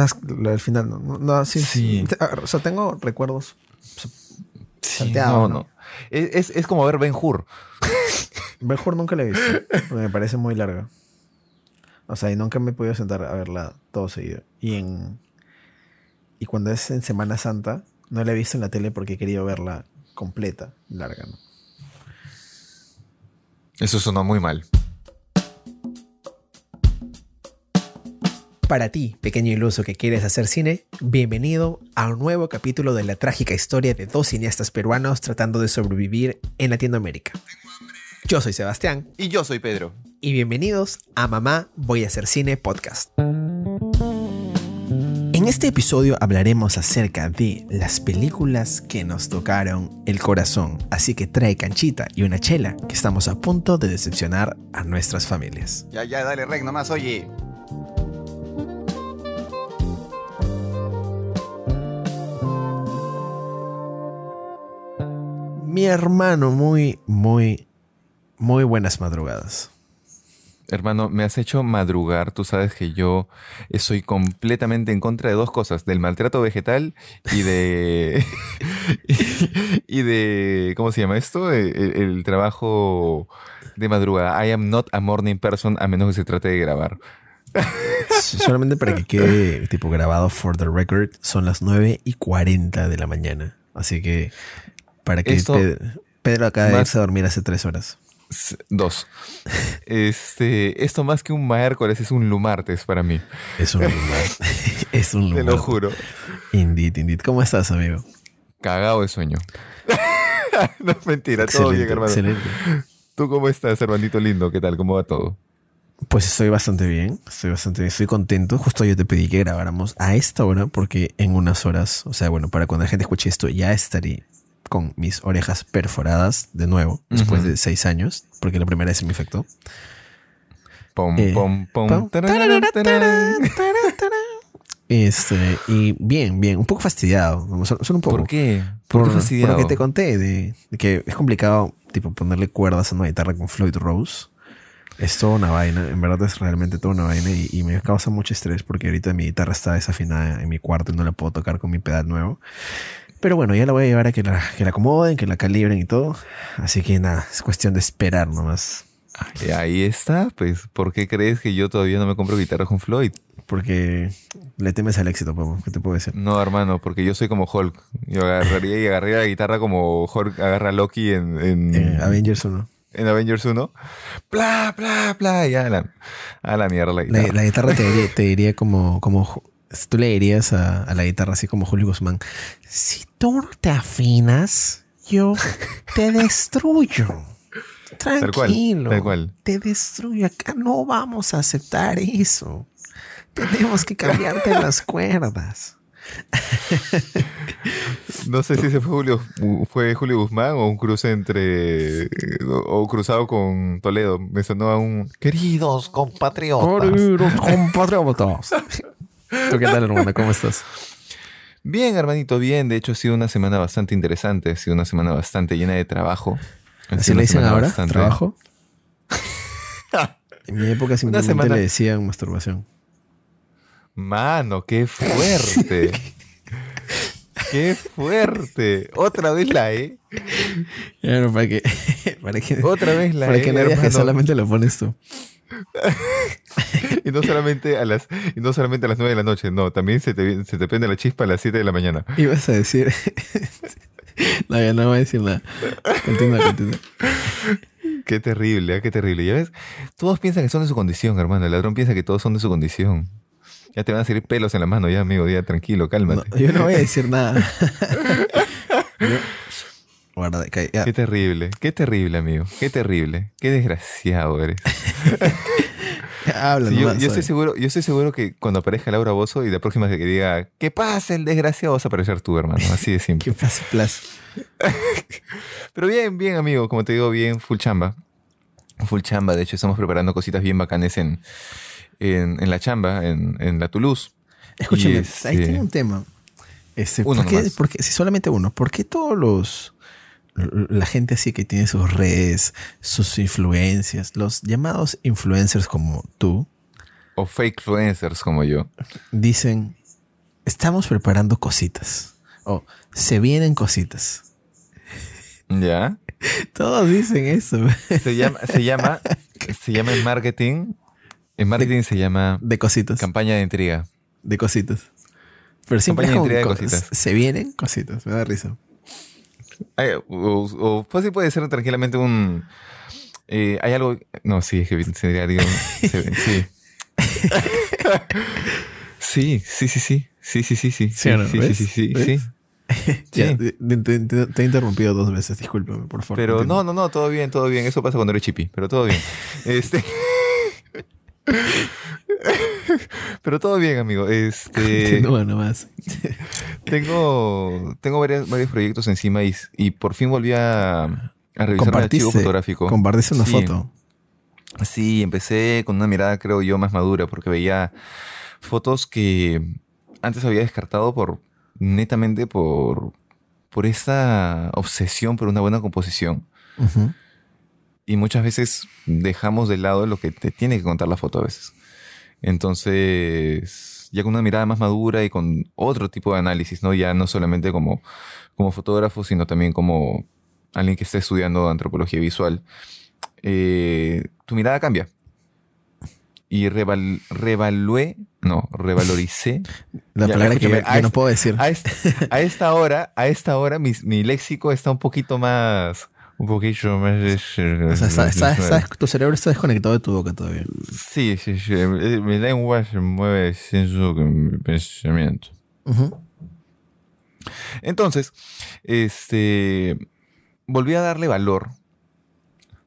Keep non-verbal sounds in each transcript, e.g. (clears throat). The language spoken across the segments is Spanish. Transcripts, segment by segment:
Ah, del final, no. No, no, sí, Sí. sí. O sea, tengo recuerdos. Sí, no, ¿no? Es, es- es como ver Ben Hur. (laughs) Ben Hur nunca la he visto. me parece muy larga. O sea, y nunca me he podido sentar a verla todo seguido. Y en. Y cuando es en Semana Santa, no la he visto en la tele porque he querido verla completa, larga, ¿no? Eso sonó muy mal. Para ti, pequeño iluso que quieres hacer cine, bienvenido a un nuevo capítulo de la trágica historia de dos cineastas peruanos tratando de sobrevivir en Latinoamérica. Yo soy Sebastián Y yo soy Pedro. y bienvenidos a Mamá Voy a hacer cine podcast. En este episodio hablaremos acerca de las películas que nos tocaron el corazón, así que trae canchita y una chela que estamos a punto de decepcionar a nuestras familias. Ya, ya, dale rec nomás, oye. Mi hermano, muy, muy, muy buenas madrugadas. Hermano, me has hecho madrugar. Tú sabes que yo estoy completamente en contra de dos cosas: del maltrato vegetal y de. (laughs) y de. ¿Cómo se llama esto? El, el- el trabajo de madrugada. I am not a morning person a menos que se trate de grabar. Solamente para que quede tipo grabado for the record, son las 9 y 40 de la mañana. Así que para que Esto- Pedro, Pedro acaba de irse a dormir hace 3 horas. Dos. Este, esto más que un miércoles es un lumartes para mí. Es un (laughs) lugar. (laughs) es un Te lugar. lo juro. Indeed, indeed. ¿Cómo estás, amigo? Cagado de sueño. (laughs) no, mentira, todo bien, hermano. excelente. ¿Tú cómo estás, hermanito lindo? ¿Qué tal? ¿Cómo va todo? Pues estoy bastante bien, estoy bastante bien, estoy contento. Justo yo te pedí que grabáramos a esta hora porque en unas horas, o sea, bueno, para cuando la gente escuche esto ya estaré con mis orejas perforadas de nuevo, después de seis años, porque la primera vez se me infectó. Pom, Eh, pom, tararara. Este, y bien, bien, un poco fastidiado, solo un poco. ¿Por qué? ¿Por, Por, qué fastidiado? por lo que te conté, de, de que es complicado, tipo, ponerle cuerdas a una guitarra con Floyd Rose. Es toda una vaina, en verdad es realmente toda una vaina y, y me causa mucho estrés porque ahorita mi guitarra está desafinada en mi cuarto y no la puedo tocar con mi pedal nuevo. Pero bueno, ya la voy a llevar a que la, que la acomoden, que la calibren y todo. Así que nada, es cuestión de esperar nomás. Y ahí está, pues. ¿Por qué crees que yo todavía no me compro guitarra con Floyd? Porque le temes al éxito, Pablo. ¿Qué te puedo decir? No, hermano, porque yo soy como Hulk. Yo agarraría y agarraría la guitarra como Hulk agarra a Loki en, en, Avengers 1. en Avengers 1. Bla, bla, bla. Ya, a la, a la mierda la guitarra. la guitarra te diría, te diría como, como tú le dirías a, a la guitarra así como Julio Guzmán, si tú no te afinas, yo te (laughs) destruyo. Tal cual, Tranquilo. tal cual. Te destruyo. Acá no vamos a aceptar eso. Tenemos que cambiarte las (laughs) cuerdas. No sé si ese fue Julio, fue Julio Guzmán o un cruce entre. o cruzado con Toledo. Me sonó a un. Queridos compatriotas. Queridos compatriotas. (laughs) ¿Tú qué tal, hermano? ¿Cómo estás? Bien, hermanito, bien. De hecho, ha sido una semana bastante interesante. Ha sido una semana bastante llena de trabajo. Ha ¿Así le dicen ahora? bastante- ¿Trabajo? (laughs) En mi época simplemente semana- le decían masturbación. Mano, qué fuerte. qué fuerte. Otra vez la E. Claro, para que, (laughs) para que, Otra vez la para E. que no digas que solamente lo pones tú. (laughs) (laughs) Y no solamente a las y no solamente a las 9 de la noche, no, también se te, se te prende la chispa a las 7 de la mañana. (laughs) Ibas a decir. (laughs) no, ya no voy a decir nada. Continúa, continúa. Qué terrible, ¿eh? qué terrible. Ya ves, todos piensan que son de su condición, hermano. El ladrón piensa que todos son de su condición. Ya te van a salir pelos en la mano, ya, amigo, ya, tranquilo, No, cálmate. yo no voy a decir nada. Yo- Guarda. Qué terrible, qué terrible, amigo. Qué terrible. Qué desgraciado eres. (laughs) Habla Sí, yo, estoy seguro, yo estoy seguro que cuando aparezca Laura Bozo y la próxima vez que diga, ¿qué pasa el desgraciado? Vas a aparecer tú, hermano. Así de (laughs) simple. ¿Qué pasa, Plas? (laughs) Pero bien, bien, amigo. Como te digo, bien, full chamba. Full chamba. De hecho, estamos preparando cositas bien bacanes en, en, en la chamba, en, en la Toulouse. Escúchame, ahí este, tengo un tema. Este, Uno ¿por qué, nomás. por qué- si solamente uno, ¿por qué todos los. La gente así que tiene sus redes, sus influencias, los llamados influencers como tú, O fake influencers como yo. dicen estamos preparando cositas. O se vienen cositas. ¿Ya? Todos dicen eso. Se llama, se llama, se llama en marketing. En marketing se llama De cositas. campaña de intriga. De cositas. Pero siempre es de como cositas. Se vienen cositas. Me da risa. O, o fácil puede ser tranquilamente un. eh, hay algo. No, sí, es que sería se- sí. sí, sí, sí, sí. Sí, sí, sí, sí. ¿Sí no? sí, sí, sí, sí, sí. Ya, Sí. te, te- te- he interrumpido dos veces. Discúlpame, por favor. Pero no, no, no, todo bien, todo bien. Eso pasa cuando eres chippy, pero todo bien. (laughs) Este. (laughs) pero todo bien, amigo. Este. Nomás. Tengo, tengo varias- varios proyectos encima y, y por fin volví a, a revisar mi archivo fotográfico. compartiste una Sí. foto. Sí, empecé con una mirada, creo yo, más madura, porque veía fotos que antes había descartado por netamente por, por esa obsesión por una buena composición. Ujú. Y muchas veces dejamos de lado lo que te tiene que contar la foto a veces. Entonces, ya con una mirada más madura y con otro tipo de análisis, ¿no? Ya no solamente como, como fotógrafo, sino también como alguien que esté estudiando antropología visual, eh, tu mirada cambia. Y reval- revalué, no, revaloricé. (laughs) La Ya, palabra que yo, a no puedo decir. A, est- a esta hora, a esta hora, mi, mi léxico está un poquito más, un poquito más... O sea, tu cerebro está desconectado de tu boca todavía. Sí, sí, sí. eh, Mi lengua se mueve que mi pensamiento. Ujú. Entonces, este, volví a darle valor.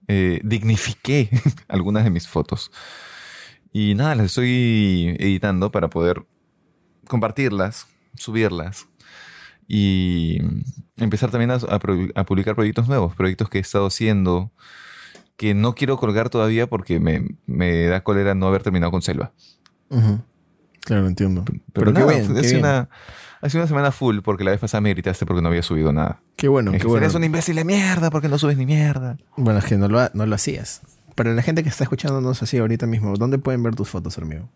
eh, dignifiqué (laughs) algunas de mis fotos. Y nada, las estoy editando para poder compartirlas, subirlas y empezar también a, a pro- a publicar proyectos nuevos, proyectos que he estado haciendo que no quiero colgar todavía porque me, me da cólera no haber terminado con Selva. Claro, entiendo. Pero, Pero, qué bien, qué ha sido bien. una, ha sido una semana full porque la vez pasada me gritaste porque no había subido nada. Qué bueno, qué dijiste, bueno. Eres un imbécil de mierda porque no subes ni mierda. Bueno, es que no lo, ha- no lo hacías. Pero la gente que está escuchándonos así ahorita mismo, ¿dónde pueden ver tus fotos, amigo?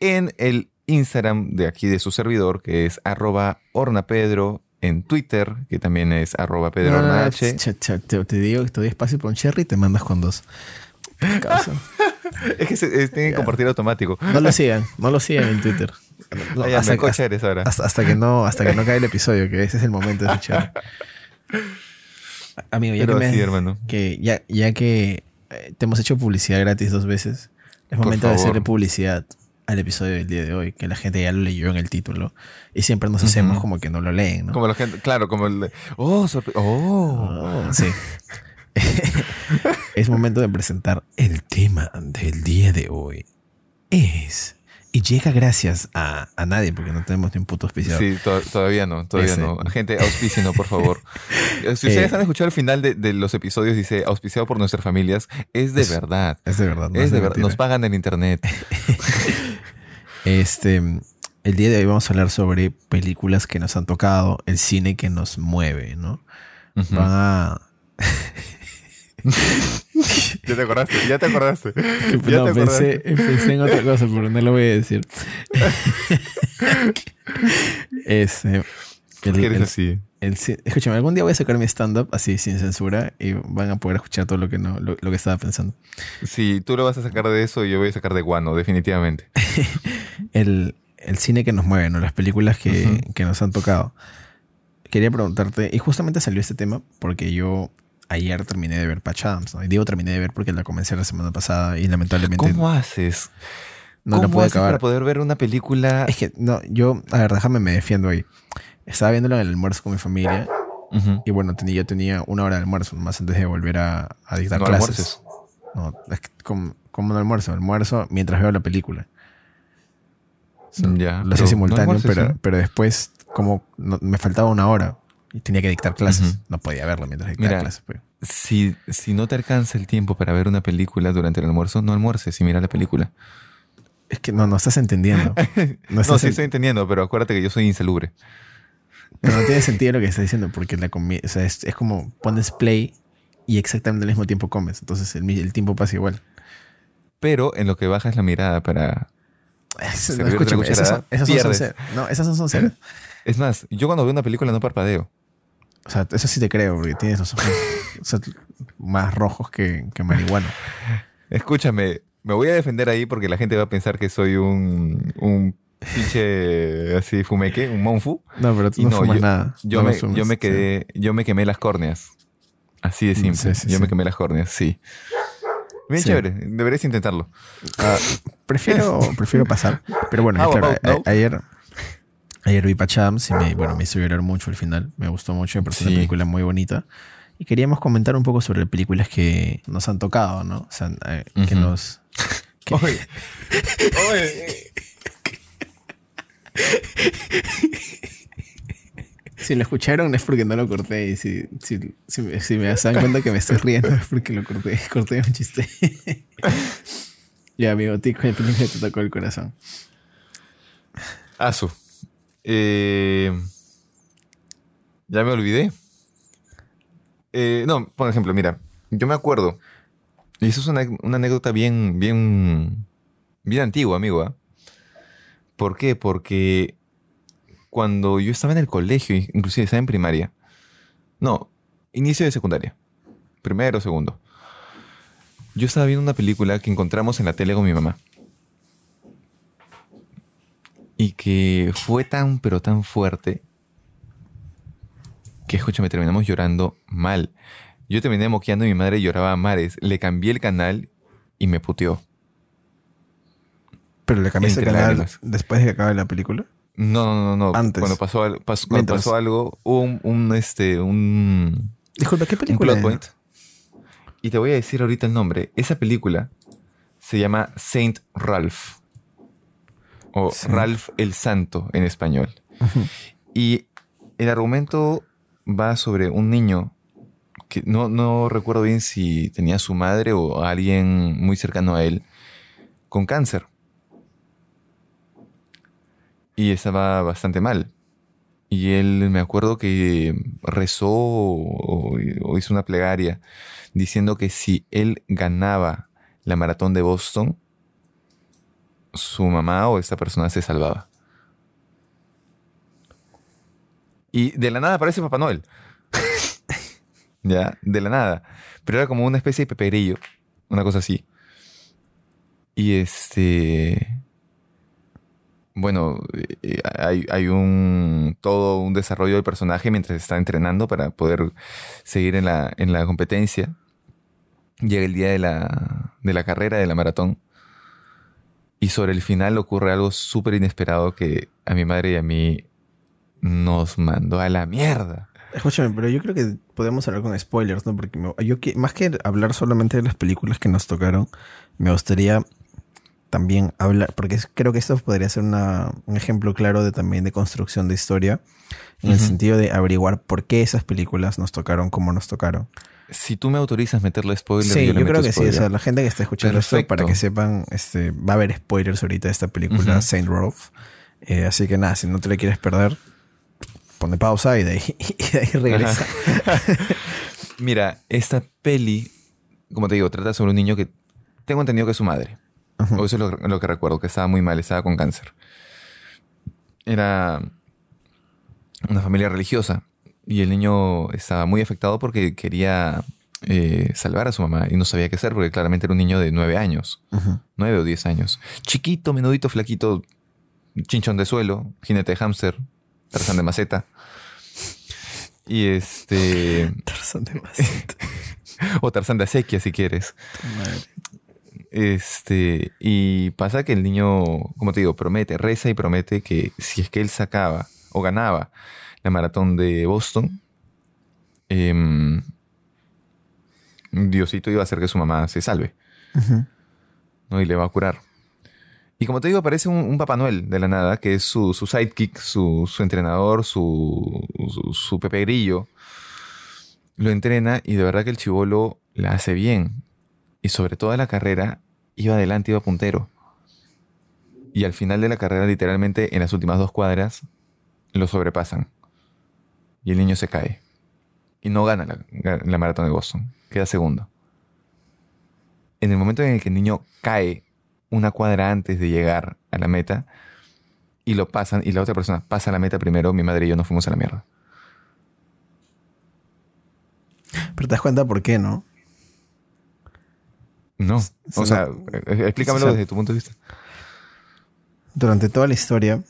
En el Instagram de aquí de su servidor, que es arroba ornapedro, en Twitter, que también es arroba pedro H. cha- cha- te, te digo que te doy espacio por un cherry y te mandas con dos. (laughs) Es que se, es- tienen que compartir automático. No lo sigan, no lo sigan en Twitter. (laughs) No, hasta, que- cocha eres ahora. hasta- hasta que no, hasta que no cae el episodio, que ese es el momento de escuchar. (laughs) Amigo, ya Pero que, me- así, hermano. que ya, ya que eh, te hemos hecho publicidad gratis dos veces, es momento de hacerle publicidad al episodio del día de hoy, que la gente ya lo leyó en el título y siempre nos hacemos Ujú. como que no lo leen, ¿no? Como la gente, claro, como el de, oh, oh. Oh, sí. (laughs) es momento de presentar el tema del día de hoy. Es. Y llega gracias a, a nadie, porque no tenemos ni un puto auspiciador. Sí, to- todavía no, todavía Ese. no. Gente, auspicien, por favor. (laughs) Si ustedes Eh. han escuchado el final de, de los episodios, dice auspiciado por nuestras familias, es de Es- verdad. Es de verdad. no es de verdad. Nos pagan en internet. (laughs) Este, el día de hoy vamos a hablar sobre películas que nos han tocado, el cine que nos mueve, ¿no? Van a... (laughs) Ya te acordaste, ya te acordaste. (laughs) Ya no, te pensé, acordaste. pensé en otra cosa, pero no lo voy a decir. (laughs) este... el- ¿Por qué eres el- así? El ci- escúchame, algún día voy a sacar mi stand-up así sin censura y van a poder escuchar todo lo que no, lo, lo que estaba pensando. Sí, tú lo vas a sacar de eso y yo voy a sacar de guano, definitivamente. El, el cine que nos mueve, ¿no? Las películas que, que nos han tocado. Quería preguntarte, y justamente salió este tema porque yo ayer terminé de ver Patch Adams, ¿no? Y digo terminé de ver porque la comencé la semana pasada y lamentablemente ¿Cómo haces? no ¿Cómo la pude haces acabar. para poder ver una película? Es que, no, yo, a ver, déjame me defiendo ahí. Estaba viéndolo en el almuerzo con mi familia y bueno, tenía, yo tenía una hora de almuerzo más antes de volver a, a dictar No clases. almuerces. No, es que como, como no almuerzo, almuerzo mientras veo la película. Sea, Ya, lo pero hacía no simultáneo, almuerces, pero, ¿no? pero después, como no- me faltaba una hora y tenía que dictar clases, no podía verla mientras dictaba Mira, clases. pues. Si, si no te alcanza el tiempo para ver una película durante el almuerzo, no almuerces y mira la película. Es que no, no estás entendiendo. (laughs) No, No, sí en- estoy entendiendo, pero acuérdate que yo soy insalubre. pero no tiene sentido lo que estás diciendo, porque la comi- o sea, es, es como pones play y exactamente al mismo tiempo comes. Entonces el, el tiempo pasa igual. Pero en lo que bajas la mirada para, Es- no, escúchame, esas son, esas no son no, esas son serias. (laughs) Es más, yo cuando veo una película no parpadeo. O sea, eso sí te creo, porque tienes los ojos o sea, más rojos que, que marihuana. (laughs) Escúchame, me voy a defender ahí porque la gente va a pensar que soy un, un pinche así fumeque, un monfu. No, pero tú no, no, fumas yo- nada. Yo, No me, fumas, yo me sí. quedé, yo me quemé las córneas. Así de Mm, simple. sí, sí, yo sí. me quemé las córneas, sí. Bien Sí. chévere, deberías intentarlo. Ah, prefiero, (laughs) prefiero pasar. Pero bueno, How claro, about a- no? ayer, ayer vi Pachams y me, bueno, me hizo llorar mucho al final. Me gustó mucho, me pareció Sí. una película muy bonita. Y queríamos comentar un poco sobre películas que nos han tocado, ¿no? O sea, eh, que Ujú. nos... que- Oye, (laughs) oye, (laughs) Si lo escucharon es porque no lo corté. Y si, si, si, me- dan cuenta que me estoy riendo es porque lo corté. (laughs) Corté un chiste. (laughs) ya, amigo, Tico, el que te tocó el corazón. Asu. Eh, ya me olvidé. Eh, no, por ejemplo, mira, yo me acuerdo. Y eso es una, una anécdota bien, bien, bien antigua, amigo. ¿ah? ¿Por qué? Porque cuando yo estaba en el colegio, inclusive estaba en primaria. No, inicio de secundaria. Primero, segundo. Yo estaba viendo una película que encontramos en la tele con mi mamá. Y que fue tan, pero tan fuerte que, escúchame, terminamos llorando mal. Yo terminé moqueando y mi madre lloraba a mares. Le cambié el canal y me puteó. Pero le cambiaste el canal lágrimas. después de que acabe la película. No, no, no, no. Antes. Cuando pasó, al- cuando pasó algo, hubo un, un, este, un, Disculpa, ¿qué un película? plot era? point. Y te voy a decir ahorita el nombre. Esa película se llama Saint Ralph. O Sí. Ralph el Santo en español. Y el argumento va sobre un niño que no, no recuerdo bien si tenía a su madre o a alguien muy cercano a él con cáncer. Y estaba bastante mal. Y él me acuerdo que rezó o, hizo una plegaria diciendo que si él ganaba la maratón de Boston, su mamá o esta persona se salvaba. Y de la nada aparece Papá Noel. (laughs) ya, de la nada. Pero era como una especie de peperillo, una cosa así. Y este. Bueno, eh, hay, hay un todo un desarrollo del personaje mientras está entrenando para poder seguir en la, en la competencia. Llega el día de la, de la carrera, de la maratón. Y sobre el final ocurre algo súper inesperado que a mi madre y a mí nos mandó a la mierda. Escúchame, pero yo creo que podemos hablar con spoilers, ¿no? Porque me- yo más que hablar solamente de las películas que nos tocaron, me gustaría también hablar, porque creo que esto podría ser una- un ejemplo claro de también de construcción de historia, en el sentido de averiguar por qué esas películas nos tocaron como nos tocaron. Si tú me autorizas meterle spoiler, Sí, yo yo, meto creo que sí. O sea, la gente que está escuchando esto, para que sepan, este, va a haber spoilers ahorita de esta película. Saint Ralph. Eh, así que nada, si no te la quieres perder, pone pausa y de ahí, (laughs) y de ahí regresa. (laughs) Mira, esta peli, como te digo, trata sobre un niño que tengo entendido que es su madre. O eso es lo, lo que recuerdo, que estaba muy mal, estaba con cáncer. Era una familia religiosa y el niño estaba muy afectado porque quería eh, salvar a su mamá y no sabía qué hacer porque claramente era un niño de nueve años, nueve o diez años. Chiquito, menudito, flaquito, chinchón de suelo, jinete de hámster, tarzán de maceta. Y este... (laughs) Tarzán de Maceta. (laughs) o tarzán de acequia si quieres. Madre. Este, y pasa que el niño, como te digo, promete, reza y promete que si es que él sacaba o ganaba la maratón de Boston, em, Diosito iba a hacer que su mamá se salve. ¿no? Y le va a curar. Y como te digo, aparece un, un Papá Noel de la nada, que es su, su sidekick, su, su entrenador, su, su, su Pepe Grillo. Lo entrena y de verdad que el chivolo la hace bien. Y sobre toda la carrera, iba adelante, iba puntero. Y al final de la carrera, literalmente en las últimas dos cuadras, lo sobrepasan. Y el niño se cae. Y no gana la, la maratón de Boston. Queda segundo. En el momento en el que el niño cae una cuadra antes de llegar a la meta y lo pasan y la otra persona pasa la meta primero, mi madre y yo nos fuimos a la mierda. Pero te das cuenta por qué, ¿no? No. O sea, lo- eh, explícamelo desde tu punto de vista. Durante toda la historia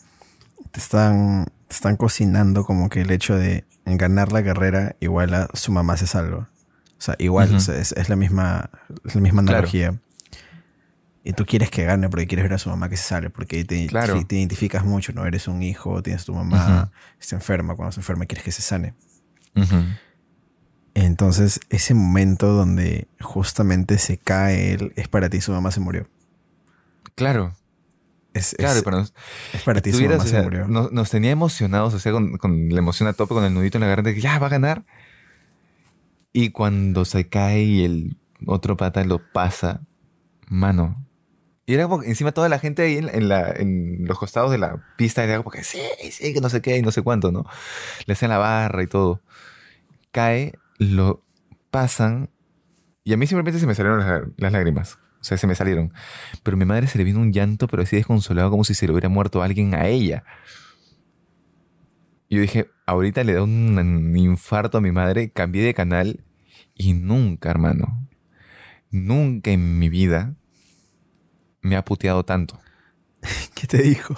te están, te están cocinando como que el hecho de ganar la carrera igual a su mamá se salva. O sea, igual, Ujú. o sea, es, es la misma, es la misma Claro. analogía. Y tú quieres que gane porque quieres ver a su mamá que se sale, porque te, Claro. te identificas mucho, ¿no? Eres un hijo, tienes tu mamá, Ujú. está enferma, cuando se enferma quieres que se sane. Ujú. Entonces, ese momento donde justamente se cae él, es para ti, su mamá se murió. Claro, Es, claro, es, pero nos, es para ti, su mamá o se murió. nos, nos tenía emocionados, o sea, con, con la emoción a tope, con el nudito en la garganta, que ya va a ganar. Y cuando se cae y el otro pata lo pasa, mano. Y era como encima toda la gente ahí en, en la, en los costados de la pista era como que sí, sí, que no sé qué y no sé cuánto, ¿no? Le hacían la barra y todo. Cae, lo pasan y a mí simplemente se me salieron las, lágrimas. O sea, se me salieron. Pero mi madre se le vino un llanto, pero así desconsolado, como si se le hubiera muerto alguien a ella. Yo dije, ahorita le da un, un infarto a mi madre, cambié de canal y nunca, hermano, nunca en mi vida me ha puteado tanto. (laughs) ¿Qué te dijo?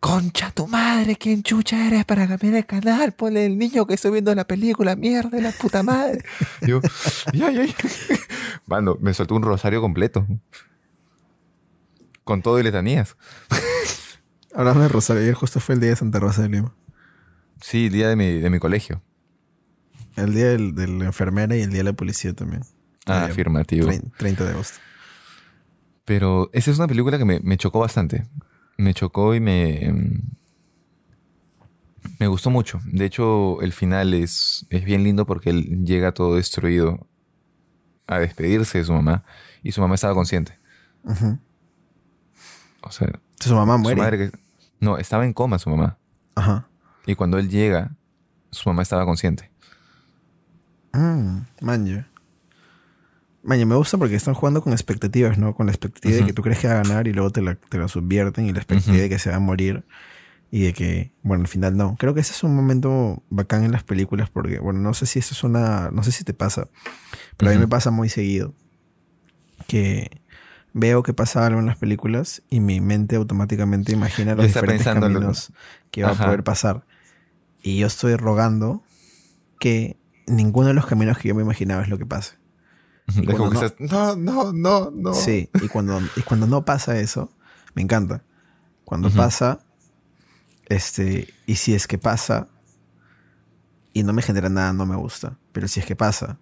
Concha tu madre, ¿quién chucha eres para cambiar de canal? Ponle el niño que estoy viendo la película, mierda de la puta madre. (laughs) Yo, ya, ya, ya. Mano, me soltó un rosario completo. Con todo y letanías. (laughs) Hablando de Rosario, ayer justo fue el día de Santa Rosa de Lima. Sí, el día de mi, de mi colegio. El día del, de la enfermera y el día de la policía también. Ah, afirmativo. trein- 30 de agosto. Pero esa es una película que me, me chocó bastante. Me chocó y me. em, Me gustó mucho. De hecho, el final es, es bien lindo porque él llega todo destruido a despedirse de su mamá y su mamá estaba consciente. O sea, Su mamá su muere. madre que. No, estaba en coma su mamá. Ajá. Y cuando él llega, su mamá estaba consciente. Mm, manja. Manja, me gusta porque están jugando con expectativas, ¿no? Con la expectativa de Ujú. que tú crees que va a ganar y luego te la, te la subvierten y la expectativa Ujú. de que se va a morir y de que, bueno, al final no. Creo que ese es un momento bacán en las películas porque, bueno, no sé si esto es una, no sé si te pasa, pero a mí me pasa muy seguido que veo que pasa algo en las películas y mi mente automáticamente imagina los diferentes en lo- caminos que va Ajá. a poder pasar. Y yo estoy rogando que ninguno de los caminos que yo me imaginaba es lo que pase. (laughs) Es como que estás, no, no, no, no. Sí, y cuando, y cuando no pasa eso, me encanta. Cuando pasa, este, y si es que pasa, y no me genera nada, no me gusta. Pero si es que pasa,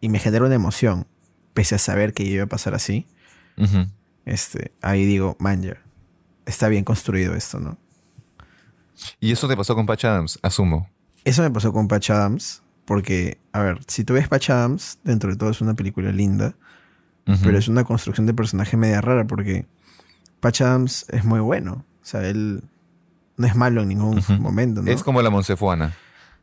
y me genera una emoción, pese a saber que iba a pasar así, este, ahí digo, manja, está bien construido esto, ¿no? Y eso te pasó con Patch Adams, asumo. Eso me pasó con Patch Adams, porque, a ver, si tú ves Patch Adams, dentro de todo es una película linda, pero es una construcción de personaje media rara, porque Patch Adams es muy bueno. O sea, él no es malo en ningún momento, ¿no? Es como la Monsefuana.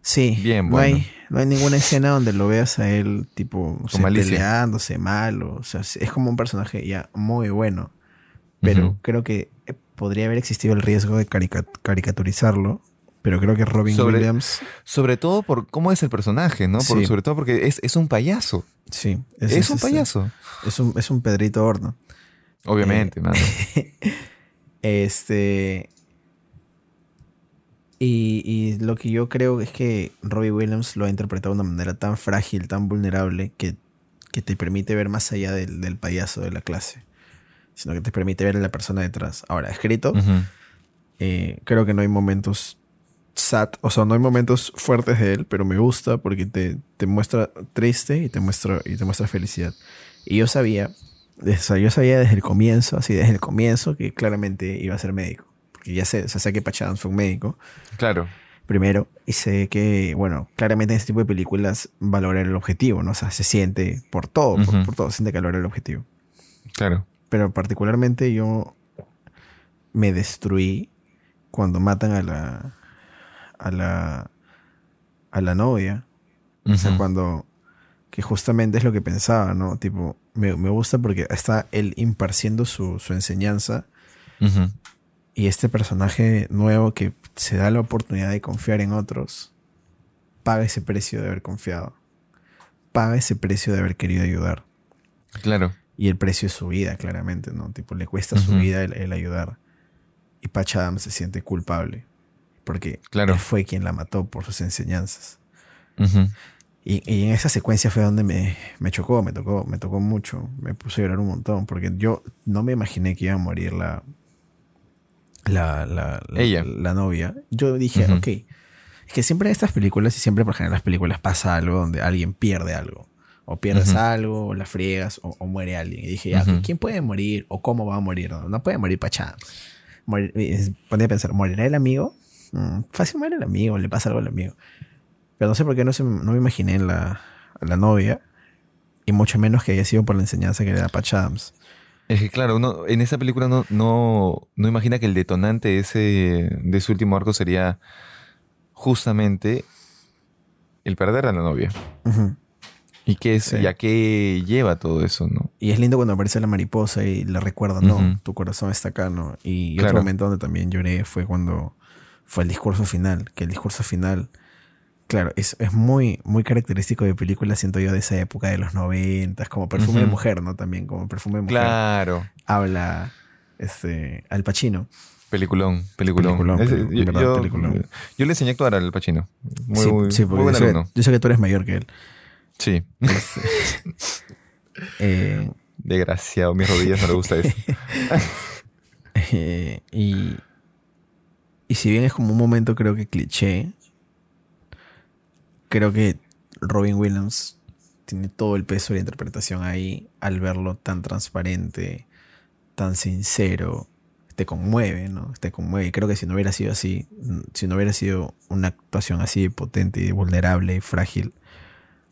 sí, bien no, bueno. hay, no hay ninguna escena donde lo veas a él, tipo, o sea, peleándose mal, o, sea, es como un personaje ya muy bueno. Pero creo que podría haber existido el riesgo de carica- caricaturizarlo. Pero creo que Robin Sobre- Williams, Sobre todo por cómo es el personaje, ¿no? Por- Sí. sobre todo porque es, es un payaso. sí, Es, es, un payaso. Es un, es un Pedrito Horno. Obviamente, mano. (laughs) Este. Y, y lo que yo creo es que Robbie Williams lo ha interpretado de una manera tan frágil, tan vulnerable, que, que te permite ver más allá del, del payaso de la clase. Sino que te permite ver a la persona detrás. Ahora, escrito, eh, creo que no hay momentos sad, o sea, no hay momentos fuertes de él, pero me gusta porque te, te muestra triste y te muestra, y te muestra felicidad. Y yo sabía, o sea, yo sabía desde el comienzo, así desde el comienzo, que claramente iba a ser médico. Porque ya sé, o sea, sé que Patch Adams fue un médico, Claro. primero, y sé que, bueno, claramente en este tipo de películas valora el objetivo, ¿no? O sea, se siente por todo, por, Ujú. por todo, siente que valora el objetivo Claro. pero particularmente yo me destruí cuando matan a la a la a la novia o sea cuando que justamente es lo que pensaba no tipo me, me gusta porque está él imparciendo su, su enseñanza. Y este personaje nuevo que se da la oportunidad de confiar en otros, paga ese precio de haber confiado. Paga ese precio de haber querido ayudar. Claro. Y el precio es su vida, claramente, ¿no? Tipo, le cuesta su vida el, el ayudar. Y Patch Adams se siente culpable. Porque Claro. él fue quien la mató por sus enseñanzas. Ujú. Y, y en esa secuencia fue donde me, me chocó, me tocó, me tocó mucho. Me puse a llorar un montón. Porque yo no me imaginé que iba a morir la. La, la, la- Ella. la novia. Yo dije, Ujú. ok. Es que siempre en estas películas, y siempre por general en las películas pasa algo donde alguien pierde algo. O pierdes Ujú. algo, o la friegas, o, o muere alguien. Y dije, ya. ¿quién puede morir? ¿O cómo va a morir? No, no puede morir Pachá. Morir, ponía a pensar, ¿morirá el amigo? Mm, fácil muere el amigo, le pasa algo al amigo. Pero no sé por qué no, se, no me imaginé la, a la novia. Y mucho menos que haya sido por la enseñanza que le da Patch Adams. Es que claro, uno en esa película no, no, no imagina que el detonante de ese, de su último arco sería justamente el perder a la novia. Ujú. ¿Y qué es, Sí. y a qué lleva todo eso, no? Y es lindo cuando aparece la mariposa y le recuerda, no, Ujú. tu corazón está acá, ¿no? Y Claro. otro momento donde también lloré fue cuando fue el discurso final, que el discurso final, claro, es, es muy, muy característico de películas, siento yo, de esa época de los noventas, como perfume de mujer, ¿no? También como perfume de mujer. Claro. Habla este, Al Pacino. Peliculón, peliculón. Peliculón, yo, verdad, yo- peliculón. yo le enseñé a actuar al Pacino. Muy, sí, muy, sí, muy porque buen yo, sé, alumno. yo sé que tú eres mayor que él. Sí. (laughs) Eh, Desgraciado, mis rodillas no le gusta eso. (laughs) Eh, y, y si bien es como un momento creo que cliché, creo que Robin Williams tiene todo el peso de la interpretación ahí al verlo tan transparente, tan sincero, te conmueve, ¿no? Te conmueve. Creo que si no hubiera sido así, si no hubiera sido una actuación así potente y vulnerable y frágil,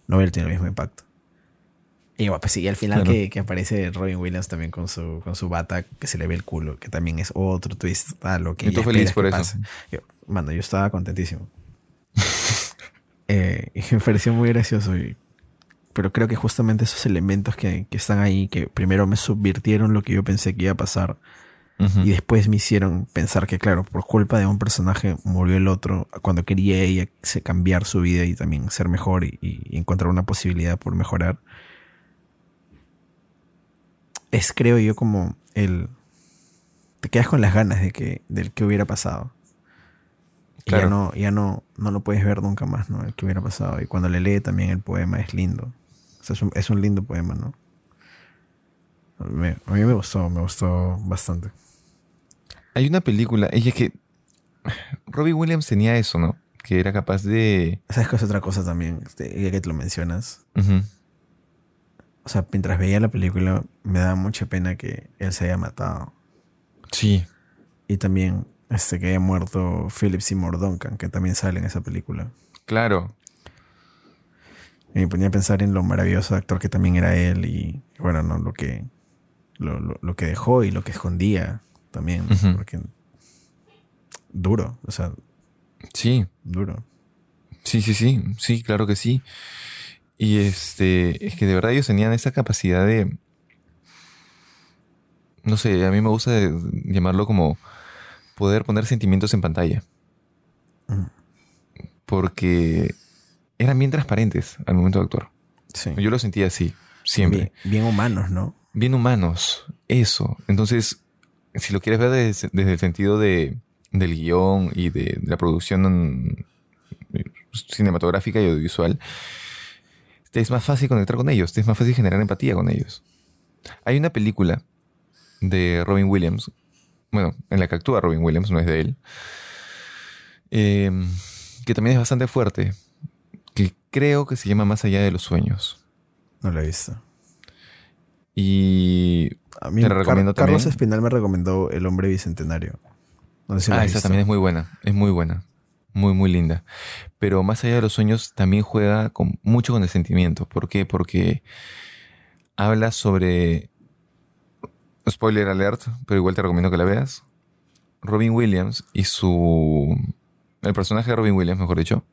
no hubiera tenido el mismo impacto. Y bueno, pues sí, al final Claro. que, que aparece Robin Williams también con su, con su bata, que se le ve el culo, que también es otro twist a lo que Y tú ya feliz por eso. pase. Yo, mano, yo estaba contentísimo. (laughs) Eh, y me pareció muy gracioso. y- pero creo que justamente esos elementos que, que están ahí, que primero me subvirtieron lo que yo pensé que iba a pasar, y después me hicieron pensar que, claro, por culpa de un personaje murió el otro cuando quería ella cambiar su vida y también ser mejor y, y encontrar una posibilidad por mejorar. Es, creo yo, como el. Te quedas con las ganas de que, del que hubiera pasado. Y Claro. ya, no, ya no, no lo puedes ver nunca más, ¿no? El que hubiera pasado. Y cuando le lee también el poema es lindo. O sea, es un, es un lindo poema, ¿no? A mí, a mí me gustó, me gustó bastante. Hay una película, es que Robbie Williams tenía eso, ¿no? Que era capaz de... ¿Sabes qué es otra cosa también? Este, ya que te lo mencionas. Ujú. O sea, mientras veía la película, me daba mucha pena que él se haya matado. Sí, Y también este, que haya muerto Philip Seymour Duncan, que también sale en esa película. claro. Y me ponía a pensar en lo maravilloso actor que también era él y, bueno, no, lo que, lo, lo- lo que dejó y lo que escondía también. Porque duro, o sea, Sí, duro. sí, sí, sí, sí, claro que sí. Y este, es que de verdad ellos tenían esa capacidad de... No sé, a mí me gusta llamarlo como poder poner sentimientos en pantalla. Ujú. Porque eran bien transparentes al momento de actuar. Sí. Yo lo sentía así, siempre. Bien, bien humanos, ¿no? bien humanos, eso. Entonces, si lo quieres ver desde, desde el sentido de, del guion y de, la producción mm, cinematográfica y audiovisual, te es más fácil conectar con ellos, te es más fácil generar empatía con ellos. Hay una película de Robin Williams, bueno, en la que actúa Robin Williams, no es de él, eh, que también es bastante fuerte, que creo que se llama Más allá de los sueños. No lo he visto. Y A mí Te la recomiendo Car- Carlos también. Espinal me recomendó El Hombre Bicentenario. No sé si lo ah, esa visto. también es muy buena, es muy buena, muy, muy linda. Pero más allá de los sueños, también juega con, mucho con el sentimiento. ¿Por qué? Porque habla sobre, spoiler alert, pero igual te recomiendo que la veas, Robin Williams y su, el personaje de Robin Williams, mejor dicho,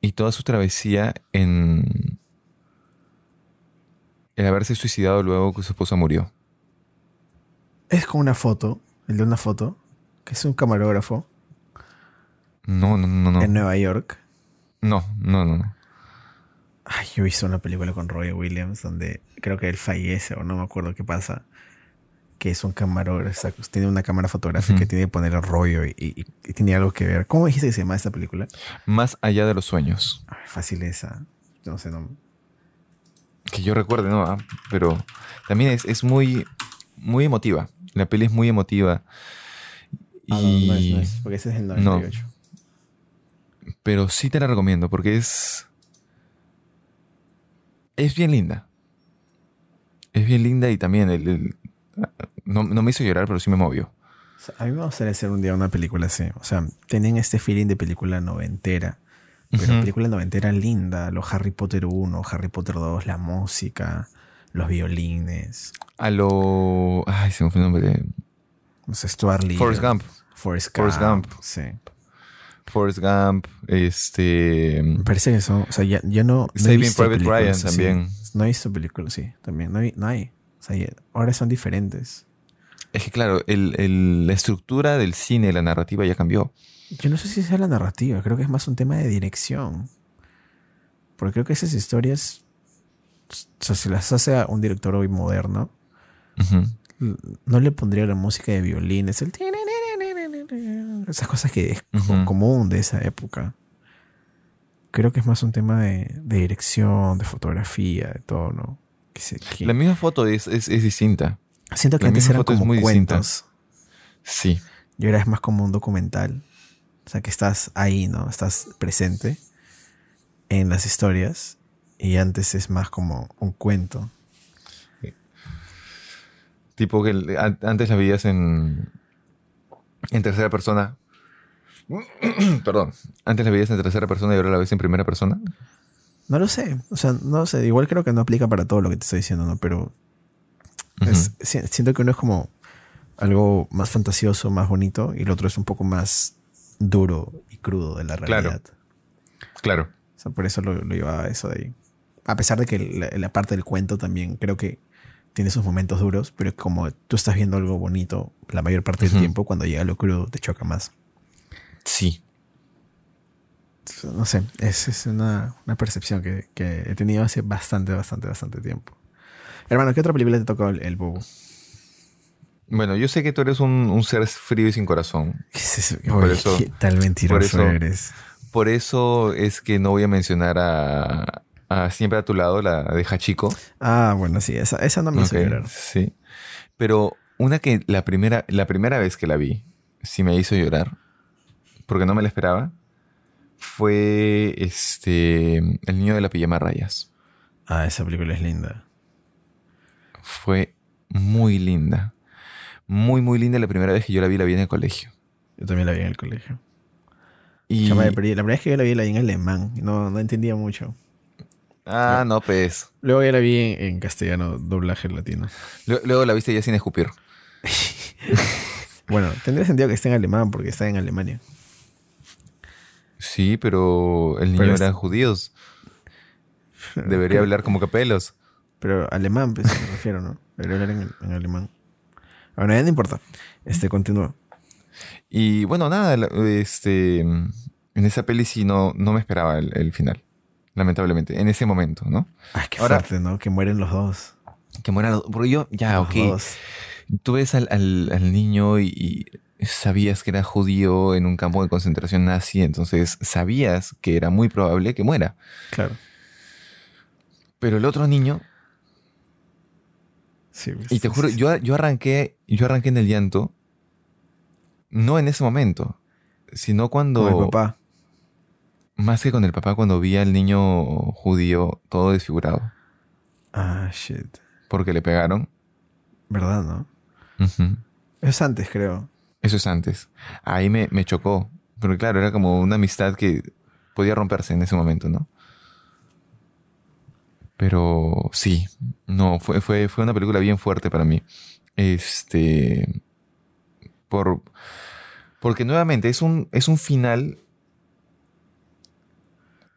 y toda su travesía en el haberse suicidado luego que su esposa murió. Es con una foto, el de una foto, que es un camarógrafo No, no, no, no. en Nueva York. No, no, no. no. Ay, yo visto una película con Roy Williams donde creo que él fallece o no me acuerdo qué pasa. Que es un camarógrafo, tiene una cámara fotográfica que tiene que poner el rollo y, y- y tiene algo que ver. ¿Cómo dijiste que se llama esta película? Más allá de los sueños. Ay, fácil esa. No sé, no. Que yo recuerde, ¿no? Ah, Pero también es, es muy, muy emotiva. La peli es muy emotiva. Ah, no, Y... no es, no es, porque ese es el 98. Pero sí te la recomiendo porque es. Es bien linda. Es bien linda y también el- el- no, no me hizo llorar, pero sí me movió. O sea, a mí me gustaría hacer un día una película así. O sea, tienen este feeling de película noventera. Pero Ujú. película noventera linda. Los Harry Potter 1, Harry Potter 2, la música, los violines. A lo. Ay, se me fue el nombre. No sé, Stuart Little. Forrest Gump. Forrest Gump. Forrest Gump. Sí. Forrest Gump. Este. Me parece que son. O sea, ya, ya no. Saving Private Ryan también. No he visto películas, sí. También. No hay. No hay. O sea, ya- ahora son diferentes. Es que claro, el- el- la estructura del cine, la narrativa ya cambió. Yo no sé si sea la narrativa. Creo que es más un tema de dirección. Porque creo que esas historias. O sea, si las hace a un director hoy moderno. No le pondría la música de violines. El esas cosas que es común de esa época. Creo que es más un tema de, de dirección, de fotografía, de todo, ¿no? Que se- que- La misma foto es, es- es distinta. Siento que la antes eran como muy distinta. cuentos. Sí. Y ahora es más como un documental. O sea, que estás ahí, ¿no? Estás presente en las historias. Y antes es más como un cuento. Tipo que antes la veías en, en tercera persona. (clears throat) Perdón. Antes la veías en tercera persona y ahora la ves en primera persona. No lo sé. O sea, no lo sé. Igual creo que no aplica para todo lo que te estoy diciendo, ¿no? Pero es- siento que uno es como algo más fantasioso, más bonito. Y el otro es un poco más duro y crudo de la Claro. realidad. Claro. O sea, por eso lo, lo llevaba eso de ahí. A pesar de que la, la parte del cuento también creo que tiene sus momentos duros, pero como tú estás viendo algo bonito la mayor parte del tiempo, cuando llega lo crudo te choca más. Sí. No sé, es, es una, una percepción que, que he tenido hace bastante, bastante, bastante tiempo. Hermano, ¿qué otra película te tocó el, el bobo? Bueno, yo sé que tú eres un, un ser frío y sin corazón. ¿Qué es eso? Por eso- ¿Qué tal mentiroso por eso- eres? Por eso es que no voy a mencionar a, a Siempre a tu lado, la de Hachiko. Ah, bueno, sí, esa, esa no me hizo Ok, llorar. Sí. Pero una que la primera, la primera vez que la vi, sí me hizo llorar, porque no me la esperaba, fue este El niño de la pijama rayas. Ah, esa película es linda. Fue muy linda. Muy, muy linda la primera vez que yo la vi, la vi en el colegio. Yo también la vi en el colegio. Y... Chama, pero la primera vez que yo la vi, la vi en alemán. No, no entendía mucho. Ah, no, pues. Luego ya la vi en, en castellano, doblaje latino. Lu- Luego la viste ya sin escupir. (laughs) Bueno, tendría sentido que esté en alemán porque está en Alemania. Sí, pero el niño Pero era es- judíos. (laughs) Debería hablar como capelos. Pero alemán, pues me refiero, ¿no? Debería hablar en, en alemán. Bueno, ya no importa. Este, continúa. Y bueno, nada, la- este, en esa peli sí no, no me esperaba el, el final, lamentablemente, en ese momento, ¿no? Ay, qué Ahora- fuerte, ¿no? Que mueren los dos. Que muera, los- porque yo, ya, Los ok, dos. tú ves al, al- al niño y, y sabías que era judío en un campo de concentración nazi, entonces sabías que era muy probable que muera. Claro. Pero el otro niño, Sí, pues, y te juro, yo, yo arranqué, yo arranqué en el llanto, no en ese momento, sino cuando... El papá. Más que con el papá cuando vi al niño judío todo desfigurado. Ah, shit. Porque le pegaron. ¿Verdad, no? Ujú. Es antes, creo. Eso es antes. Ahí me, me chocó. Pero claro, era como una amistad que podía romperse en ese momento, ¿no? Pero sí, no, fue, fue, fue una película bien fuerte para mí. Este. Por. Porque nuevamente es un, es un final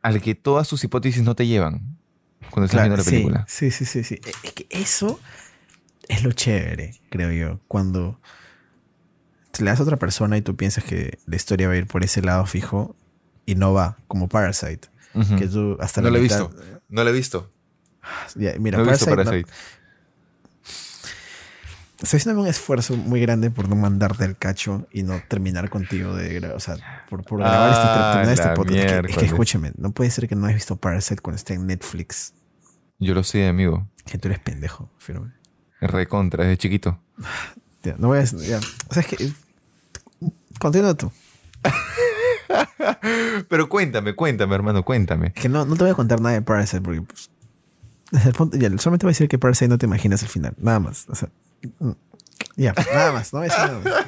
al que todas tus hipótesis no te llevan cuando estás Claro, viendo la sí, película. Sí, sí, sí, sí. Es que eso, es lo chévere, creo yo, cuando te le das a otra persona y tú piensas que la historia va a ir por ese lado fijo y no va, como Parasite. Que tú hasta No la lo he visto. No lo he visto. Ya, mira, no he visto Parasite, no- Parasite. Estoy haciendo un esfuerzo muy grande por no mandarte al cacho y no terminar contigo de o sea, por, por grabar este, Ah, este la podcast. Es que- Es que, miércoles. escúchame, no puede ser que no hayas visto Parasite cuando esté en Netflix. Yo lo sé, amigo. Que tú eres pendejo, firme. Recontra, desde chiquito. (sighs) Ya, no voy a. Ya. O sea, es que. Continúa tú. (laughs) Pero cuéntame, cuéntame, hermano, cuéntame. Es que no, no te voy a contar nada de Parasite porque. Pues, desde el punto- ya, solamente voy a decir que Parasite no te imaginas el final. Nada más. O sea. Ya, nada más. No decir nada más.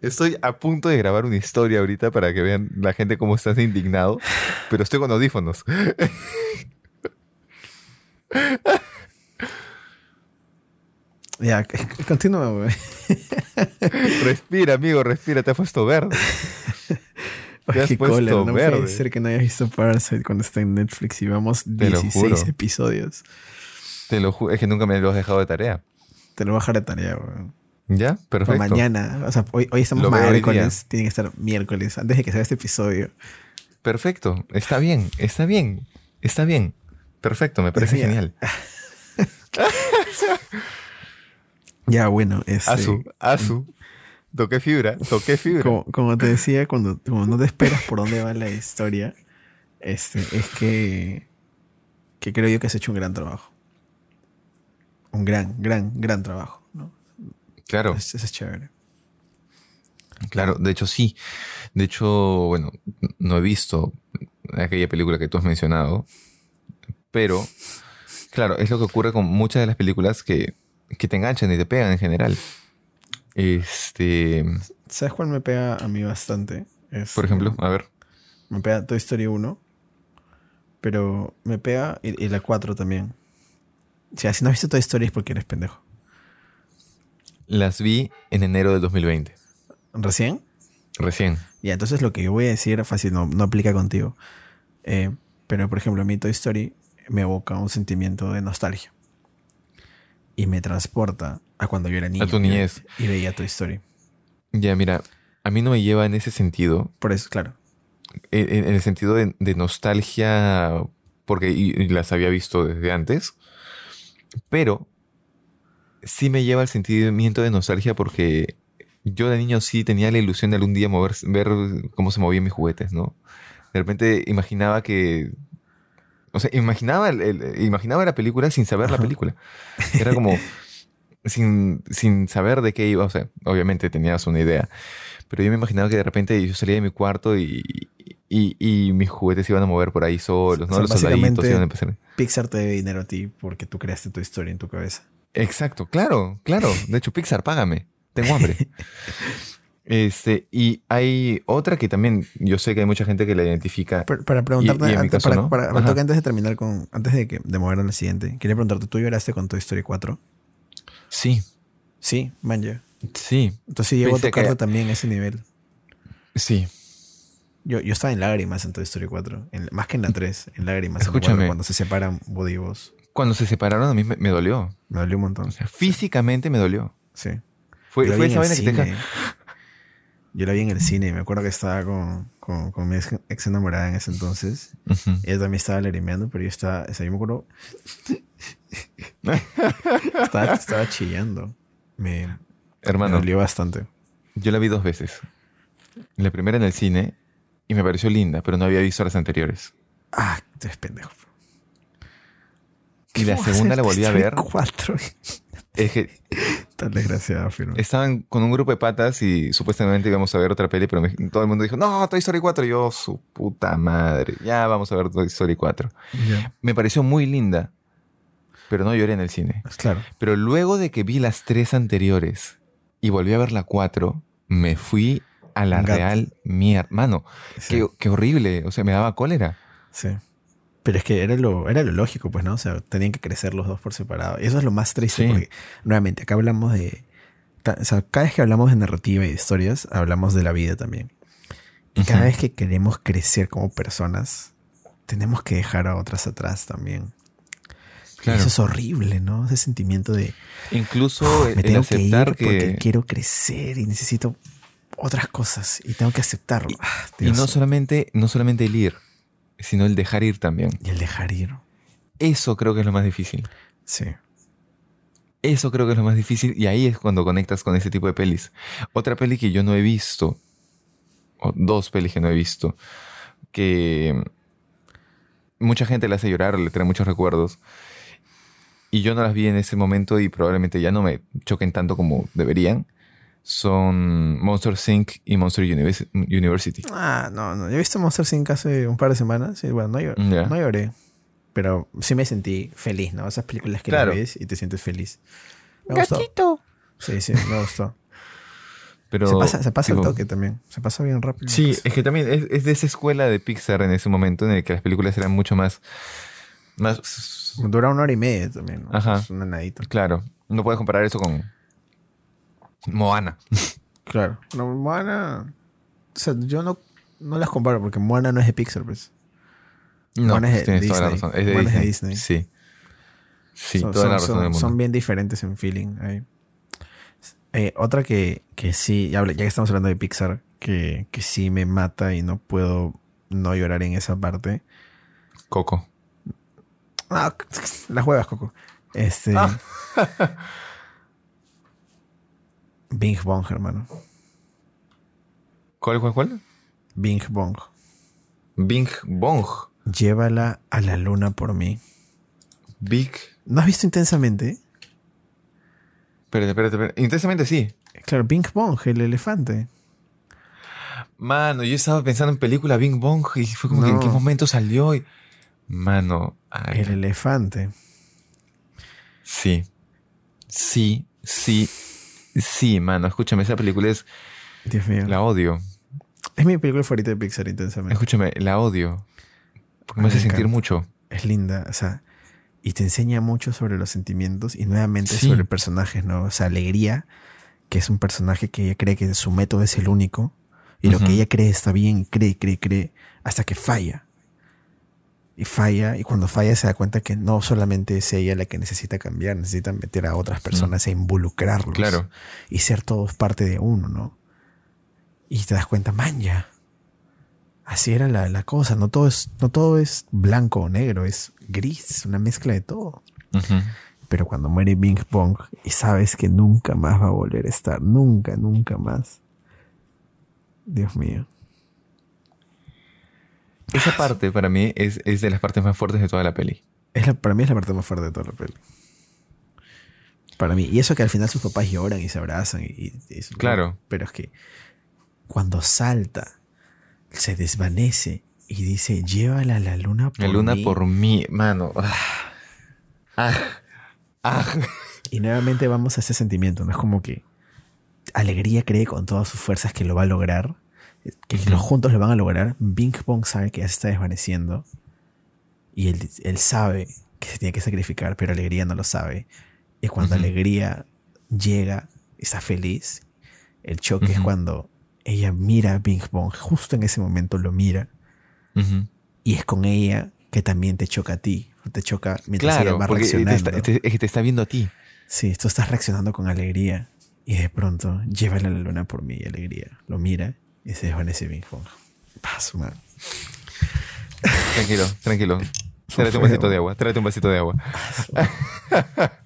Estoy a punto de grabar una historia ahorita para que vean la gente cómo estás indignado, pero estoy con audífonos. Ya, continúa, güey. Respira, amigo, respira, te has puesto verde. Te has Qué puesto cólera, no verde. puede ser que no hayas visto Parasite cuando está en Netflix y vamos Te lo 16 juro. episodios. Te lo ju- es que nunca me lo has dejado de tarea. Te lo voy a dejar de tarea, güey. ¿Ya? Perfecto. mañana. O sea, hoy, hoy estamos miércoles. Tiene que estar miércoles. Antes de que salga este episodio. Perfecto. Está bien, está bien, está bien. Perfecto, me parece genial. (laughs) Ya, bueno. Este, Asu, Asu. Toqué fibra, toqué fibra. como, como te decía, cuando, como no te esperas por dónde va la historia, este, es que, que creo yo que has hecho un gran trabajo. Un gran, gran, gran trabajo. ¿no? Claro. Eso es chévere. Claro, de hecho sí. De hecho, bueno, no he visto aquella película que tú has mencionado, pero claro, es lo que ocurre con muchas de las películas que, que te enganchan y te pegan en general. Este, ¿Sabes cuál me pega a mí bastante? Es, por ejemplo, a ver, Me pega Toy Story 1. Pero me pega y, y la 4 también. O sea, si no has visto Toy Story es porque eres pendejo. las vi en enero del 2020, ¿Recién? recién. Ya, entonces lo que yo voy a decir fácil, no, no aplica contigo. Eh, pero, por ejemplo, a mí Toy Story me evoca un sentimiento de nostalgia. Y me transporta a cuando yo era niño. tu niñez. Y veía Toy Story. Ya, mira, a mí no me lleva en ese sentido, Por eso, claro. en, en el sentido de, de nostalgia, porque y- y las había visto desde antes, pero sí me lleva al sentimiento de nostalgia porque yo de niño sí tenía la ilusión de algún día mover, ver cómo se movían mis juguetes, ¿no? De repente imaginaba que... O sea, imaginaba, el- el- imaginaba la película sin saber la película. Era como (laughs) sin, sin saber de qué iba. O sea, obviamente tenías una idea. Pero yo me imaginaba que de repente yo salía de mi cuarto y, y, y mis juguetes se iban a mover por ahí solos, O ¿no? sea, Los soldaditos iban a empezar. Pixar te debe dinero a ti porque tú creaste tu historia en tu cabeza. Exacto, claro, claro. De hecho, Pixar, págame. Tengo hambre. (laughs) Este, y hay otra que también yo sé que hay mucha gente que la identifica. Para preguntarte, y antes, caso para, no. para- Ajá. toca antes de terminar con, antes de, que, de mover al siguiente, quería preguntarte, ¿tú lloraste con Toy Story 4? Sí, Sí, man, ya. sí, Entonces llegó a Pensé que- tocarte también ese nivel. sí. Yo, yo estaba en lágrimas en Toy Story 4, en- más que en la 3, en lágrimas. me Escúchame. Cuando se separan Woody y Buzz. Cuando se separaron a mí me, me dolió. Me dolió un montón. O sea, físicamente me dolió. Sí. Fue, fue esa en vaina el que te deja. Yo la vi en el cine. Me acuerdo que estaba con, con, con mi ex, ex enamorada en ese entonces. Ujú. Ella también estaba lagrimeando, pero yo estaba, o sea, yo me acuerdo. (laughs) estaba, estaba chillando. Me, me Hermano, dolió bastante. yo la vi dos veces. La primera en el cine y me pareció linda, pero no había visto las anteriores. Ah, tú eres pendejo. Y la ¿Cómo va a segunda la volví a ver. 4? Es que Tan desgraciada, firme. estaban con un grupo de patas y supuestamente íbamos a ver otra peli, pero me- todo el mundo dijo, no, Toy Story 4. Y yo, su puta madre, ya vamos a ver Toy Story 4. Ya. Me pareció muy linda, pero no lloré en el cine. Claro. Pero luego de que vi las tres anteriores y volví a ver la 4, me fui a la Gato. real mierda. Mano, Sí. qué, qué horrible. O sea, me daba cólera. Sí. Pero es que era lo, era lo lógico, pues, ¿no? O sea, tenían que crecer los dos por separado. Y eso es lo más triste, Sí. porque, nuevamente, acá hablamos de. O sea, cada vez que hablamos de narrativa y de historias, hablamos de la vida también. Y cada vez que queremos crecer como personas, tenemos que dejar a otras atrás también. Claro. Eso es horrible, ¿no? Ese sentimiento de. Incluso el, aceptar que, Porque quiero crecer y necesito otras cosas y tengo que aceptarlo. Y, ah, y, no, solamente, no solamente el ir, sino el dejar ir también. Y el dejar ir. Eso creo que es lo más difícil. Sí. Eso creo que es lo más difícil y ahí es cuando conectas con ese tipo de pelis. Otra peli que yo no he visto, o dos pelis que no he visto, que mucha gente le hace llorar, le trae muchos recuerdos. Y yo no las vi en ese momento y probablemente ya no me choquen tanto como deberían. Son Monster Inc. y Monster University. Ah, no, no. Yo he visto Monster Inc. hace un par de semanas y bueno, no, no lloré. Pero sí me sentí feliz, ¿no? Esas películas que claro. ves y te sientes feliz. Me Gatito. Sí, sí, me gustó. Pero, se pasa, se pasa el toque también. Se pasa bien rápido. Sí, es que también es, de esa escuela de Pixar en ese momento en el que las películas eran mucho más. más Dura una hora y media también. ¿no? Ajá. Es un nadito. Claro. No puedes comparar eso con. Moana. claro. No, Moana. O sea, yo no, no las comparo porque Moana no es de Pixar, pues. No, Moana es de Disney. Es de, Moana Disney. Es de Disney. Sí. Sí, toda son, la razón son, del mundo. Son bien diferentes en feeling. Eh, otra que, que sí, ya, ya, que estamos hablando de Pixar, que, que sí me mata y no puedo no llorar en esa parte. Coco. Ah, las huevas, Coco. Este. Ah. (laughs) Bing Bong, hermano. ¿Cuál, cuál, cuál? Bing Bong. Bing Bong. Llévala a la luna por mí. Big. ¿No has visto intensamente? Espérate, espérate, espérate. Intensamente sí. Claro, Bing Bong, el elefante. Mano, yo estaba pensando en película Bing Bong y fue como no. que en qué momento salió. Y... Mano. Ay. El elefante. Sí. Sí, sí, sí, mano. Escúchame, esa película es. Dios mío. La odio. Es mi película favorita de Pixar, intensamente. Escúchame, la odio. Porque me hace sentir mucho. Es linda, o sea, y te enseña mucho sobre los sentimientos y nuevamente sí. sobre personajes, ¿no? O sea, Alegría, que es un personaje que ella cree que su método es el único y uh -huh. lo que ella cree está bien, cree, cree, cree, hasta que falla. Y falla, y cuando falla se da cuenta que no solamente es ella la que necesita cambiar, necesita meter a otras personas e involucrarlos. Claro. Y ser todos parte de uno, ¿no? Y te das cuenta, man, ya. Así era la, la, cosa. No todo, es, no todo es blanco o negro, es gris, una mezcla de todo. Uh -huh. Pero cuando muere Bing Bong y sabes que nunca más va a volver a estar, nunca, nunca más. Dios mío. Esa parte para mí es, es, de las partes más fuertes de toda la peli. Es la, para mí es la parte más fuerte de toda la peli. Para mí. Y eso que al final sus papás lloran y se abrazan. Y, y claro. Pero es que cuando salta, se desvanece y dice, llévala a la luna por La luna mí. por mí, mano. Ah. Ah. Ah. Y nuevamente vamos a ese sentimiento, ¿no? Es como que Alegría cree con todas sus fuerzas que lo va a lograr, que uh -huh. los juntos lo van a lograr. Bing Bong sabe que ya se está desvaneciendo y él, él sabe que se tiene que sacrificar, pero Alegría no lo sabe. Y cuando uh -huh. Alegría llega, está feliz, el choque uh -huh. es cuando ella mira a Bing Bong, justo en ese momento lo mira, y es con ella que también te choca a ti, te choca mientras claro, ella va reaccionando. Te está, te, te está viendo a ti. Sí, tú estás reaccionando con alegría y de pronto llévala a la luna por mí, alegría. Lo mira y se desvanece Bing Bong. Paso, man. Tranquilo, tranquilo. (laughs) Tráete un vasito de agua, tráete un vasito de agua. (laughs)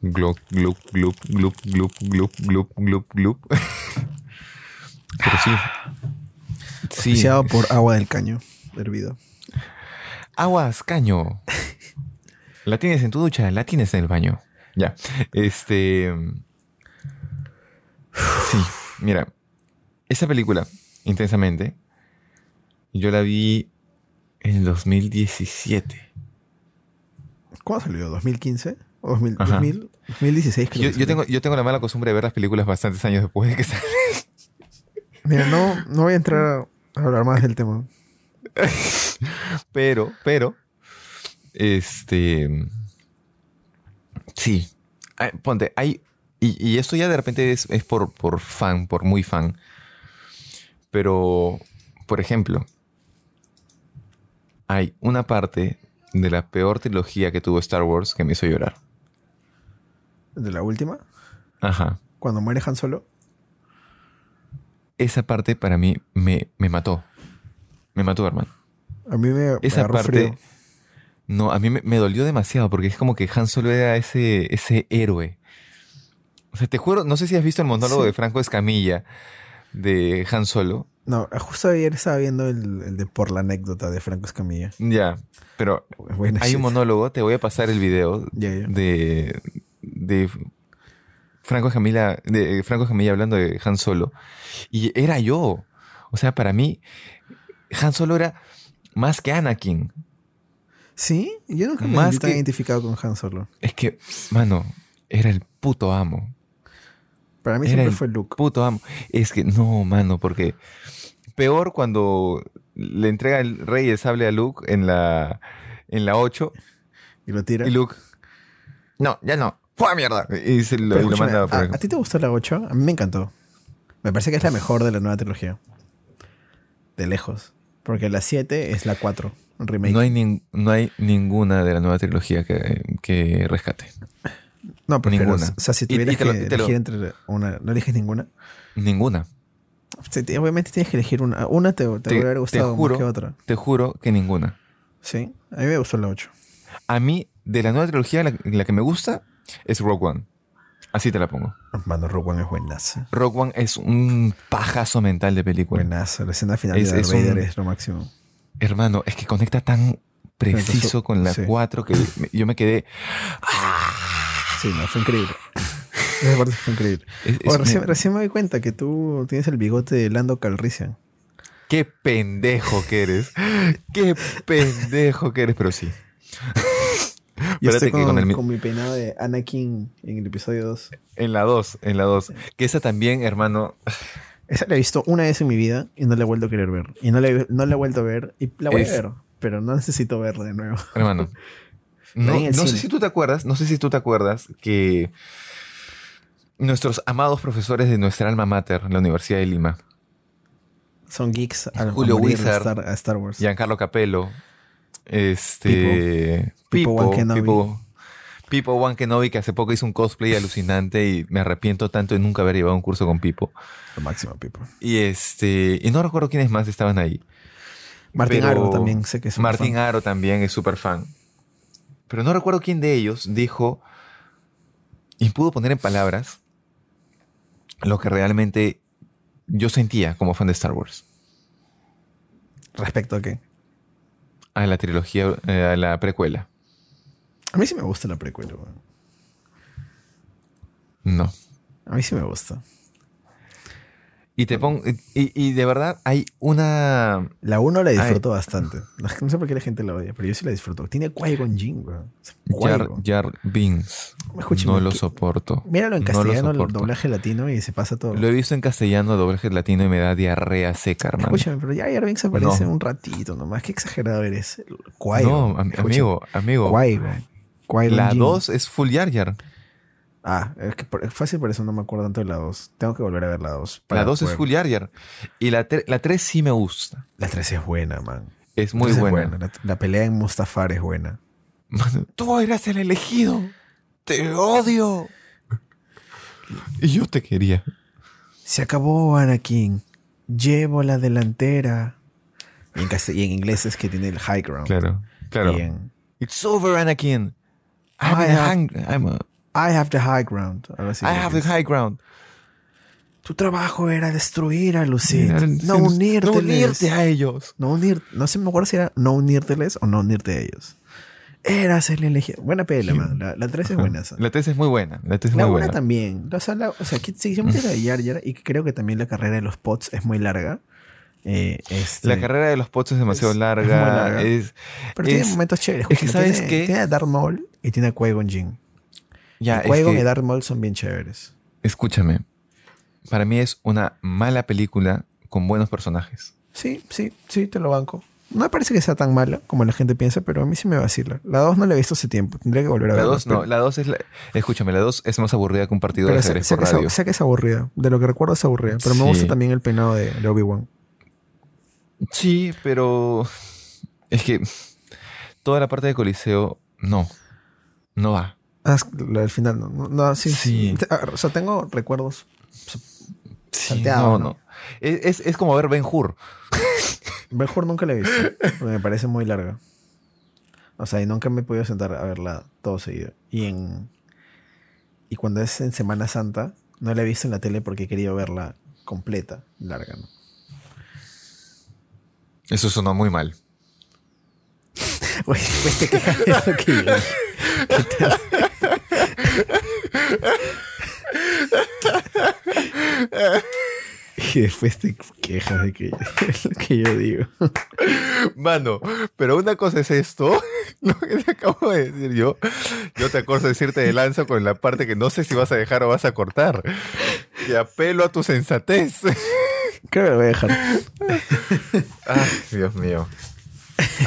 Glup, glup, glup, glup, glup, glup, glup, glup, glup. (laughs) Pero sí. Sí. Oficiado por agua del caño, hervido. Aguas, caño. La tienes en tu ducha, la tienes en el baño. Ya. Este. Sí, mira. Esa película, intensamente, yo la vi en el 2017. ¿Cuándo salió? ¿2015? ¿O 2000, 2000, 2016? Yo, yo, tengo, yo tengo la mala costumbre de ver las películas bastantes años después de que (laughs) salen. Mira, no, no voy a entrar a hablar más del tema. pero, pero, este, sí, ponte, hay, y, y esto ya de repente es, es por, por fan, por muy fan, pero, por ejemplo, hay una parte de la peor trilogía que tuvo Star Wars que me hizo llorar. ¿De la última? Ajá. Cuando muere Han Solo. Esa parte para mí me, me mató. Me mató, hermano. A mí me. Esa parte. frío. No, a mí me, me dolió demasiado porque es como que Han Solo era ese, ese héroe. O sea, te juro, no sé si has visto el monólogo Sí. de Franco Escamilla de Han Solo. No, justo ayer estaba viendo el, el de por la anécdota de Franco Escamilla. Ya, pero Buena hay shit. un monólogo, te voy a pasar el video de, de Franco Escamilla, de Franco Escamilla hablando de Han Solo. Y era yo. O sea, para mí, Han Solo era más que Anakin. Sí, yo nunca me Más sentí tan que- identificado con Han Solo. Es que, mano, era el puto amo. Para mí Era siempre fue Luke. Puto amo. Es que no, mano, porque peor cuando le entrega el rey el sable a Luke en la, en la 8 Y lo tira. y Luke, no, ya no, ¡fue a mierda! Y, se lo, manda por ¿a, a ti te gustó la 8? A mí me encantó. Me parece que es la mejor de la nueva trilogía. De lejos. Porque la 7 es la 4. Un remake. no, hay nin- no hay ninguna de la nueva trilogía que, que rescate. No, pero, ninguna. O sea, si tuvieras y te lo- que lo- elegir entre una, ¿no eliges ninguna? Ninguna. Sí, obviamente tienes que elegir una. Una te, te, Te, hubiera te gustado juro, más que otra. te juro que ninguna. Sí, a mí me gustó la 8. A mí, de la nueva trilogía, la, la que me gusta es Rogue One. Así te la pongo. Mano, Rogue One es buenaza. Rogue One es un pajazo mental de película. Buenaza. La escena final Es- de Darth es un- Vader es lo máximo. Hermano, es que conecta tan preciso con la Sí. 4 que yo me quedé. Sí, no, fue increíble. (laughs) Esa parte fue increíble. Es- es- Oye, recién, me- recién me doy cuenta que tú tienes el bigote de Lando Calrissian. Qué pendejo que eres. Qué pendejo que eres, pero sí. (laughs) (laughs) Yo estoy que con, el mi- con mi peinado de Anakin en el episodio 2. En la 2, en la 2. Que esa también, hermano. Esa la he visto una vez en mi vida y no la he vuelto a querer ver. Y no la he, no la he vuelto a ver. Y la voy Es- a ver, pero no necesito verla de nuevo. Hermano. No, no sé si tú te acuerdas, no sé si tú te acuerdas que nuestros amados profesores de nuestra alma mater, la Universidad de Lima, Son geeks a, a Julio Wizard. Star, a Star Wars. Giancarlo Capello, este Pipo. Pipo, Pipo One Kenobi, que hace poco hizo un cosplay alucinante y me arrepiento tanto de nunca haber llevado un curso con Pipo. Lo máximo, Pipo. Y este, y no recuerdo quiénes más estaban ahí. Martín Pero Aro también sé que es un Martín fan. Aro también es súper fan. Pero no recuerdo quién de ellos dijo y pudo poner en palabras lo que realmente yo sentía como fan de Star Wars. Respecto a qué. A la trilogía, eh, a la precuela. A mí sí me gusta la precuela. weón. No. A mí sí me gusta. Y te pongo. Y, y de verdad hay una. La 1 la disfruto bastante. (laughs) No sé por qué la gente la odia, pero yo sí la disfruto. Tiene Qui-Gon Jinn, weón. Jar. Jar. Escúchame, No lo ¿qué- soporto. Míralo en No castellano, el soporto. doblaje latino y se pasa todo. Lo he visto en castellano, doblaje latino y me da diarrea seca, hermano. Escúchame, pero ya Jar Binks aparece No. un ratito nomás. Qué exagerado eres. Qui-Gon. no, am- Escúchame. amigo, amigo. Qui-Gon. Qui-Gon La Jinn. 2 es full Jar Jar. Ah, es que por- es fácil por eso no me acuerdo tanto de la 2. Tengo que volver a ver la 2. La 2 es full. Y la 3 sí me gusta. La 3 es buena, man. Es muy es buena. La, la pelea en Mustafar es buena. Mano, Tú eras el elegido. Te odio. Y yo te quería. Se acabó, Anakin. Llevo la delantera. Y en, castell- y en inglés es que tiene el high ground. Claro, claro. En, It's over, Anakin. I'm I have- I'm a- I have the high ground. I have the es. high ground. Tu trabajo era destruir a Lucid. No No unírteles. unirte a ellos. No unir, no sé, me acuerdo si era no unírteles o no unirte a ellos. Eras el elegido. Buena pela, man. La, la 3 es buena esa. La 3 es muy buena. La 3 es La muy 1 buena. también. O sea, la, o sea que si me la de Jar Jar y creo que también la carrera de los pots es muy larga. eh, este, La carrera de los pots es demasiado es- es larga. muy larga. es- Pero es- tiene momentos chéveres. es que ¿sabes tiene, qué? Tiene a Darth Maul y tiene a Qui-Gon Jinn. Ya, Qui-Gon que- y Darth Maul son bien chéveres. escúchame. Para mí es una mala película con buenos personajes. Sí, sí, sí, te lo banco. No me parece que sea tan mala como la gente piensa, pero a mí sí me vacila. La 2 no la he visto hace tiempo. Tendría que volver a La verla. 2 no, la 2 es la, escúchame, la 2 es más aburrida que un partido de Pero sé, ajedrez sé por que radio. es, sé que es aburrida. De lo que recuerdo es aburrida. Pero me gusta también el peinado de, de Obi-Wan. Sí, pero es que toda la parte de Coliseo, no. No va. Ah, lo del final, no, no, no, sí, Sí. Ah, O sea, tengo recuerdos. Sí, no, ¿no? Es, es, como ver Ben Hur. (laughs) Mejor nunca la he visto, me parece muy larga. O sea, y nunca me he podido sentar a verla todo seguido. Y en y cuando es en Semana Santa, no la he visto en la tele porque he querido verla completa, larga, ¿no? Eso sonó muy mal. (laughs) Te quejas de eso que. (laughs) (laughs) Y después te quejas de que (laughs) es lo que yo digo. Mano, pero una cosa es esto, (laughs) lo que te acabo de decir yo. Yo te acuerdo de decirte de lanza con la parte que no sé si vas a dejar o vas a cortar. Y apelo a tu sensatez. Creo que lo voy a dejar. Ay, Dios mío.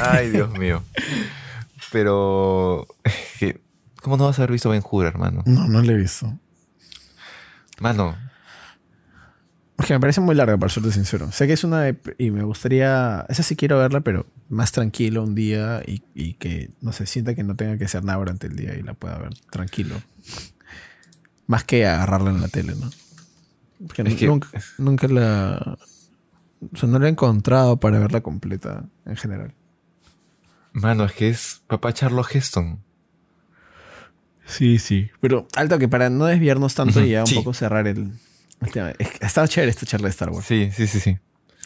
Ay, Dios mío. Pero, que- ¿cómo no vas a haber visto Ben Hur, hermano? No, no lo he visto. Mano, Es que me parece muy larga, para serte sincero. Sé que es una... Y me gustaría... Esa sí quiero verla, pero más tranquilo un día y, y que, no sé, sienta que no tenga que hacer nada durante el día y la pueda ver tranquilo. Más que agarrarla en la tele, ¿no? Porque Es que- nunca, nunca la... O sea, no la he encontrado para verla completa en general. mano, es que es papá Charlo Heston. Sí, sí. Pero alto que para no desviarnos tanto y ya un poco cerrar el, el tema. Es estado chévere esta charla de Star Wars. Sí, sí, sí, sí.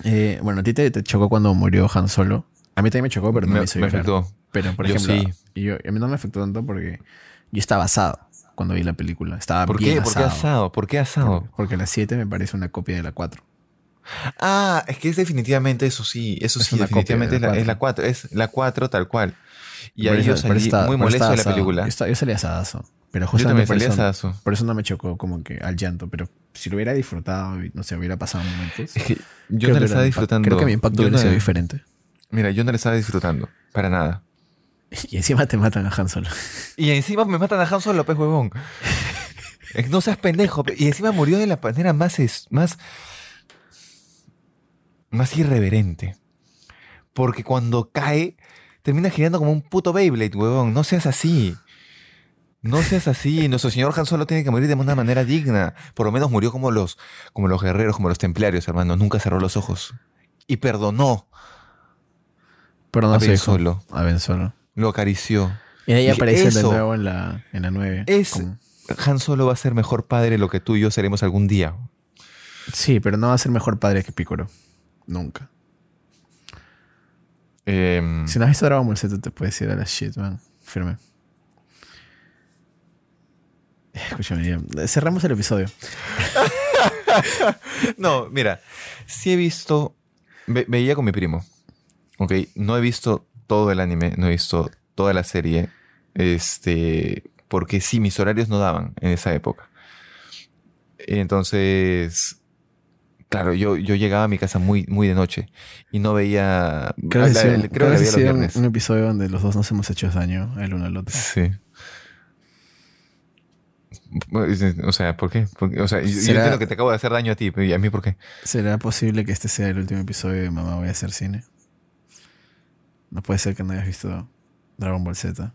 Eh, bueno, a ti te, te chocó cuando murió Han Solo. A mí también me chocó, pero no me, me, hizo me llorar. afectó. Pero, por Yo ejemplo, sí. yo, a mí no me afectó tanto porque yo estaba asado cuando vi la película. Estaba ¿Por bien qué? ¿Por qué asado? ¿Por qué asado? Por- porque la 7 me parece una copia de la 4. Ah, es que es definitivamente eso sí, eso Es sí, definitivamente de es la la, es la 4, es la 4 tal cual. Y ahí yo salí estaba- muy molesto de la película. Yo, estaba- yo salí asadazo. Pero justamente por eso, por eso no me chocó como que al llanto. Pero si lo hubiera disfrutado, no sé, hubiera pasado momentos. Es que yo no le estaba disfrutando. Creo que mi impacto hubiera no sido diferente. Mira, yo no le estaba disfrutando, para nada. (laughs) Y encima te matan a Han Solo. Y encima me matan a Han Solo, pez huevón. Es (laughs) que no seas pendejo. pe- Y encima murió de la manera más, es- más, más irreverente. Porque cuando cae, termina girando como un puto Beyblade, huevón. No seas así. No seas así. (laughs) Nuestro señor Han Solo tiene que morir de una manera digna. Por lo menos murió como los, como los guerreros, como los templarios, hermano. Nunca cerró los ojos. Y perdonó. Pero no A Ben. Solo. A Ben Solo. Lo acarició. Y ahí aparece de nuevo en la, en la 9. Es- Han Solo va a ser mejor padre de lo que tú y yo seremos algún día. Sí, pero no va a ser mejor padre que Piccolo. Nunca. Em, Si no has visto Dragon Ball Z, te puedes ir a la shit, man. Firme. Escúchame, ya. cerramos el episodio. (laughs) No, mira, sí he visto, ve- veía con mi primo, ok, no he visto todo el anime, no he visto toda la serie, este, porque sí, mis horarios no daban en esa época. Entonces, claro, yo, yo llegaba a mi casa muy, muy de noche y no veía, Creo que, la- sí, creo creo que que la sí veía los un, viernes. un episodio donde los dos nos hemos hecho daño el uno al otro. Sí. O sea, ¿por qué? Porque, o sea, yo- yo ¿Será- entiendo que te acabo de hacer daño a ti, pero ¿y a mí por qué? ¿Será posible que este sea el último episodio de Mamá Voy a hacer cine? No puede ser que no hayas visto Dragon Ball Z.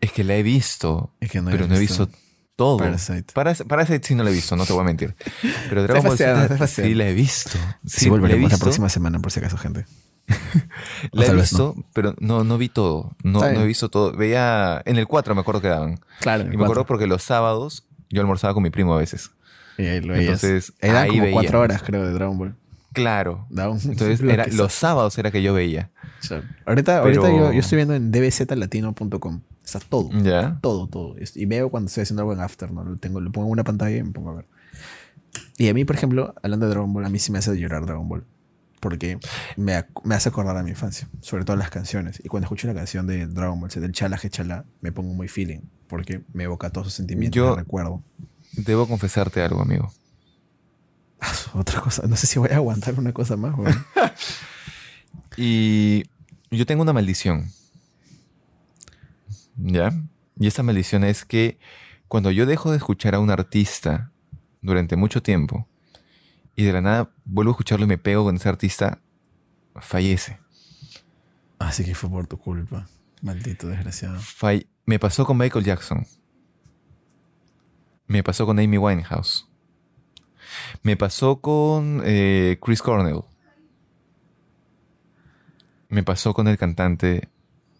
Es que la he visto, Es que no pero hayas no he visto todo. Parasite. Parasite. Parasite sí no la he visto, no te voy a mentir. Pero Dragon Ball Z sí la he visto. Sí, volveremos la visto. próxima semana, por si acaso, gente. (laughs) La he visto, pero no, no vi todo. No, no he visto todo. Veía en el 4 me acuerdo que daban. Claro, Y me acuerdo porque los sábados yo almorzaba con mi primo a veces. Y ahí lo. Entonces, Eran ahí como cuatro horas, creo, de Dragon Ball. Claro. Entonces, era, los sábados era que yo veía. Ahorita, Pero- ahorita yo, yo estoy viendo en dbzlatino.com. Está todo. ¿Ya? Todo, todo. Y veo cuando estoy haciendo algo en After, ¿no? Lo, tengo, lo pongo en una pantalla y me pongo a ver. Y a mí, por ejemplo, hablando de Dragon Ball, a mí sí me hace llorar Dragon Ball. Porque me, me hace acordar a mi infancia. Sobre todo las canciones. Y cuando escucho una canción de Dragon Ball, del Chala que Chala, me pongo muy feeling. Porque me evoca todos esos sentimientos Yo- de recuerdo. Debo confesarte algo, amigo. (laughs) Otra cosa. No sé si voy a aguantar una cosa más. (laughs) Y yo tengo una maldición. ¿Ya? Y esa maldición es que cuando yo dejo de escuchar a un artista durante mucho tiempo y de la nada vuelvo a escucharlo y me pego con ese artista, fallece. Así que fue por tu culpa. Maldito desgraciado. Fall- Me pasó con Michael Jackson. Me pasó con Amy Winehouse. Me pasó con eh, Chris Cornell. Me pasó con el cantante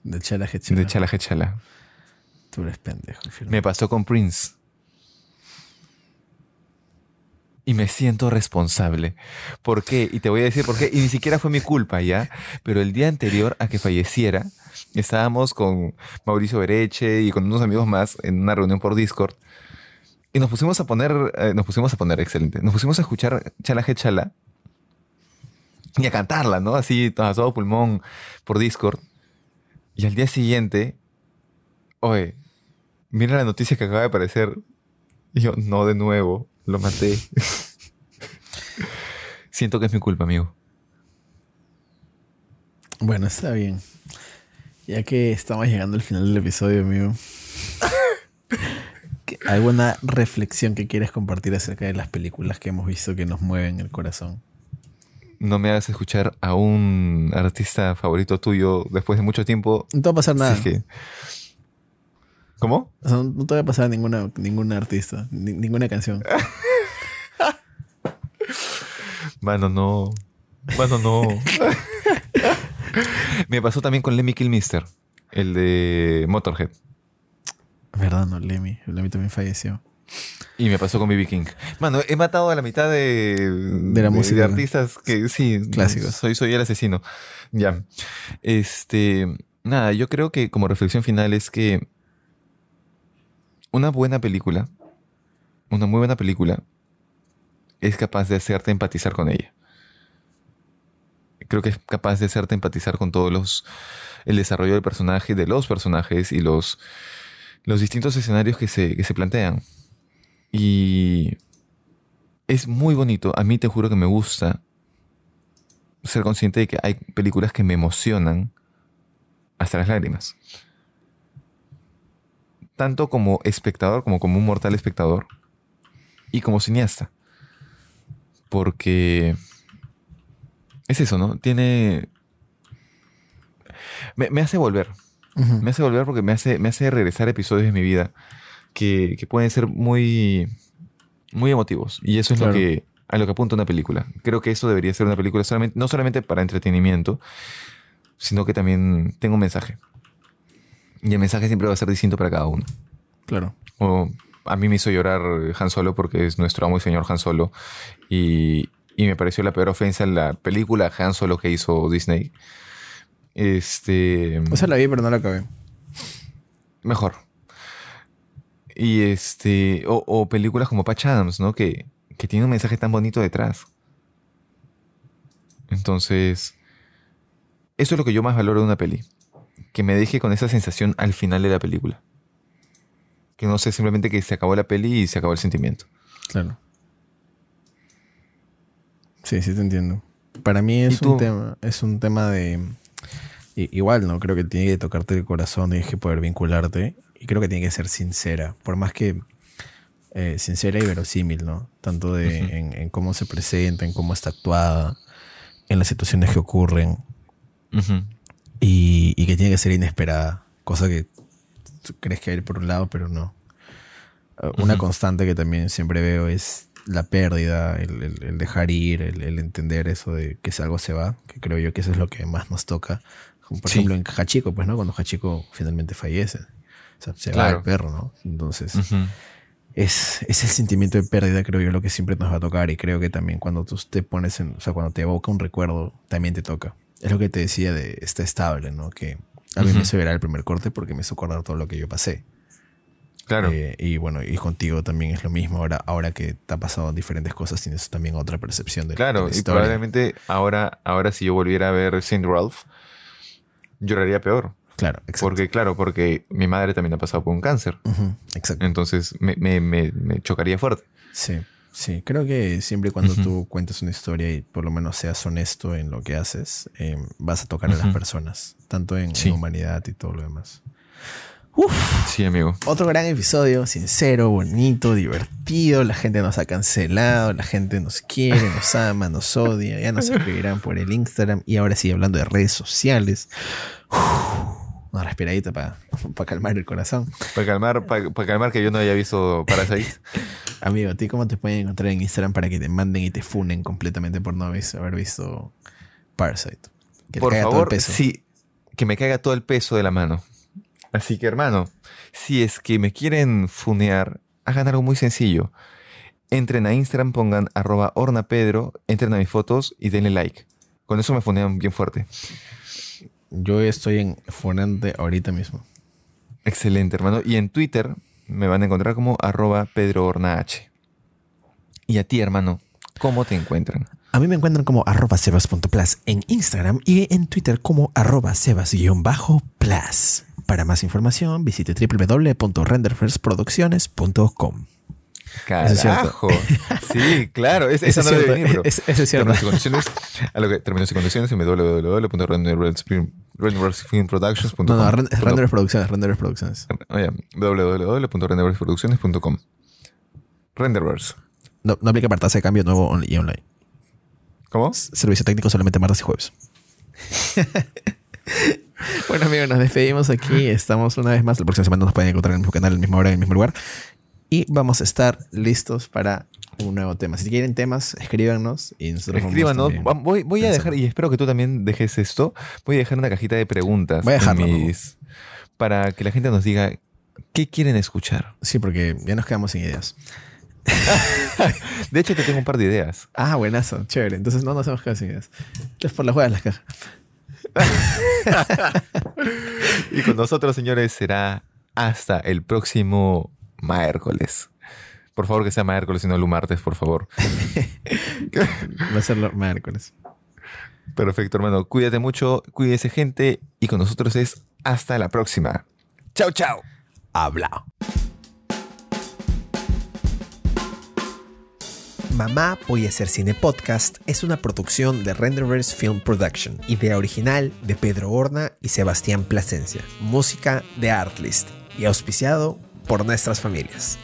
De Chala Hechala. de Chala. Tú eres pendejo. Me pasó con Prince. Y me siento responsable. ¿Por qué? Y te voy a decir por qué. Y ni siquiera fue mi culpa, ¿ya? Pero el día anterior a que falleciera, estábamos con Mauricio Bereche y con unos amigos más en una reunión por Discord. Y nos pusimos a poner, eh, nos pusimos a poner, excelente. Nos pusimos a escuchar Chala He Chala y a cantarla, ¿no? Así, a todo pulmón por Discord. Y al día siguiente, oye, mira la noticia que acaba de aparecer. Y yo, no, de nuevo, lo maté. (laughs) Siento que es mi culpa, amigo. Bueno, está bien. Ya que estamos llegando al final del episodio, amigo. (laughs) ¿qué- ¿Alguna reflexión que quieres compartir acerca de las películas que hemos visto que nos mueven el corazón? No me hagas escuchar a un artista favorito tuyo después de mucho tiempo. No te va a pasar nada. es que- ¿Cómo? O sea, no te va a pasar a ninguna, ninguna artista, ni- ninguna canción. (laughs) Mano, no. Mano, no. (laughs) me pasó también con Lemmy Kilmister, el de Motorhead. ¿Verdad? No, Lemmy. Lemmy también falleció. Y me pasó con B.B. King. Mano, he matado a la mitad de, De la música. de artistas que sí. Clásicos. Soy, soy el asesino. Ya. Este. Nada, yo creo que como reflexión final es que una buena película, una muy buena película, es capaz de hacerte empatizar con ella. Creo que es capaz de hacerte empatizar con todos los. el desarrollo del personaje, de los personajes y los. los distintos escenarios que se, que se plantean. Y es muy bonito. A mí te juro que me gusta ser consciente de que hay películas que me emocionan hasta las lágrimas. Tanto como espectador, como como un mortal espectador. Y como cineasta. Porque es eso, ¿no? Tiene... Me, me hace volver. Me hace volver porque me hace, me hace regresar episodios de mi vida que, que pueden ser muy, muy emotivos. Y eso es Claro. lo que, a lo que apunta una película. Creo que eso debería ser una película solamente, no solamente para entretenimiento, sino que también tenga un mensaje. Y el mensaje siempre va a ser distinto para cada uno. Claro. O a mí me hizo llorar Han Solo porque es nuestro amo y señor Han Solo. Y, y me pareció la peor ofensa en la película Han Solo que hizo Disney. Este. O sea, la vi, pero no la acabé. Mejor. Y este. O, o películas como Patch Adams, ¿no? Que, que tiene un mensaje tan bonito detrás. Entonces. Eso es lo que yo más valoro de una peli. Que me deje con esa sensación al final de la película. Que no sea simplemente que se acabó la peli y se acabó el sentimiento. Claro. Sí, sí te entiendo. Para mí es un tema, es un tema de igual, ¿no? Creo que tiene que tocarte el corazón, tienes que poder vincularte. Y creo que tiene que ser sincera. Por más que eh, sincera y verosímil, ¿no? Tanto de, en, en cómo se presenta, en cómo está actuada, en las situaciones que ocurren. Y, y que tiene que ser inesperada. Cosa que tú crees que va a ir por un lado, pero no. Uh, Una constante que también siempre veo es la pérdida, el, el- el dejar ir, el, el entender eso de que si algo se va, que creo yo que eso es lo que más nos toca. Como por Sí. ejemplo en Hachiko, pues, ¿no? Cuando Hachiko finalmente fallece. O sea, se va Claro. el perro, ¿no? Entonces, Ujú. es, es el sentimiento de pérdida, creo yo, lo que siempre nos va a tocar. Y creo que también cuando tú te pones en, o sea, cuando te evoca un recuerdo, también te toca. Es lo que te decía de está estable, ¿no? Que a mí me Ujú. hizo ver el primer corte porque me hizo acordar todo lo que yo pasé. Claro. Eh, y bueno, y contigo también es lo mismo. Ahora, ahora que te ha pasado diferentes cosas, tienes también otra percepción de, de Claro, la y probablemente ahora, ahora si yo volviera a ver Saint Ralph, lloraría peor. Claro, exacto. Porque, claro, porque mi madre también ha pasado por un cáncer. Exacto. Entonces me, me- me- me chocaría fuerte. Sí, sí. Creo que siempre y cuando tú cuentes una historia y por lo menos seas honesto en lo que haces, eh, vas a tocar a las personas, tanto en, en Sí. humanidad y todo lo demás. Sí, amigo. Otro gran episodio, sincero, bonito, divertido. La gente nos ha cancelado, la gente nos quiere, nos ama, nos odia. Ya nos (laughs) escribirán por el Instagram. Y ahora sí, hablando de redes sociales. Uf, una respiradita para (laughs) calmar el corazón. Para calmar, para calmar que yo no haya visto Parasite. (laughs) Amigo, ¿a ti cómo te pueden encontrar en Instagram para que te manden y te funen completamente por no haber visto Parasite? Que por favor, sí, que me caiga todo el peso de la mano. Así que, hermano, si es que me quieren funear, hagan algo muy sencillo. Entren a Instagram, pongan arroba ornapedro, entren a mis fotos y denle like. Con eso me funean bien fuerte. Yo estoy en Fonante ahorita mismo. Excelente, hermano. Y en Twitter me van a encontrar como arroba Pedro Y a ti, hermano, ¿cómo te encuentran? A mí me encuentran como arroba sebas.plus en Instagram y en Twitter como arroba sebas-plus. Para más información, visite www.renderfirstproducciones.com. Carajo. sí, claro. Es, esa no debe venir. Es, eso es cierto. Términos y condiciones, a lo que términos y condiciones en. No, no, Renderers Producciones, Renderers Producciones. Oye, www.renderversproducciones.com. Renderverse. No, no aplica para tasa de cambio nuevo y online. ¿Cómo? Servicio técnico solamente martes y jueves. (laughs) bueno, amigos, nos despedimos aquí. Estamos una vez más. La próxima semana nos pueden encontrar en el mismo canal, en el mismo hora, en el mismo lugar y vamos a estar listos para un nuevo tema. Si quieren temas, escríbanos y nosotros Escríbanos. Voy, voy a dejar, y espero que tú también dejes esto, voy a dejar una cajita de preguntas voy a mis, para que la gente nos diga qué quieren escuchar. Sí, porque ya nos quedamos sin ideas. (laughs) de hecho, te tengo un par de ideas. Ah, buenazo, chévere. Entonces no nos hemos quedado sin ideas. Entonces por las juegas las cajas. (laughs) y con nosotros, señores, será hasta el próximo miércoles. Por favor, que sea miércoles y no el martes, por favor. (laughs) Va a ser miércoles. Perfecto, hermano. Cuídate mucho, cuídese, gente. Y con nosotros es hasta la próxima. Chao, chao. Habla. Mamá Voy a hacer cine podcast es una producción de Renderverse Film Production, idea original de Pedro Horna y Sebastián Plasencia, música de Artlist y auspiciado por nuestras familias.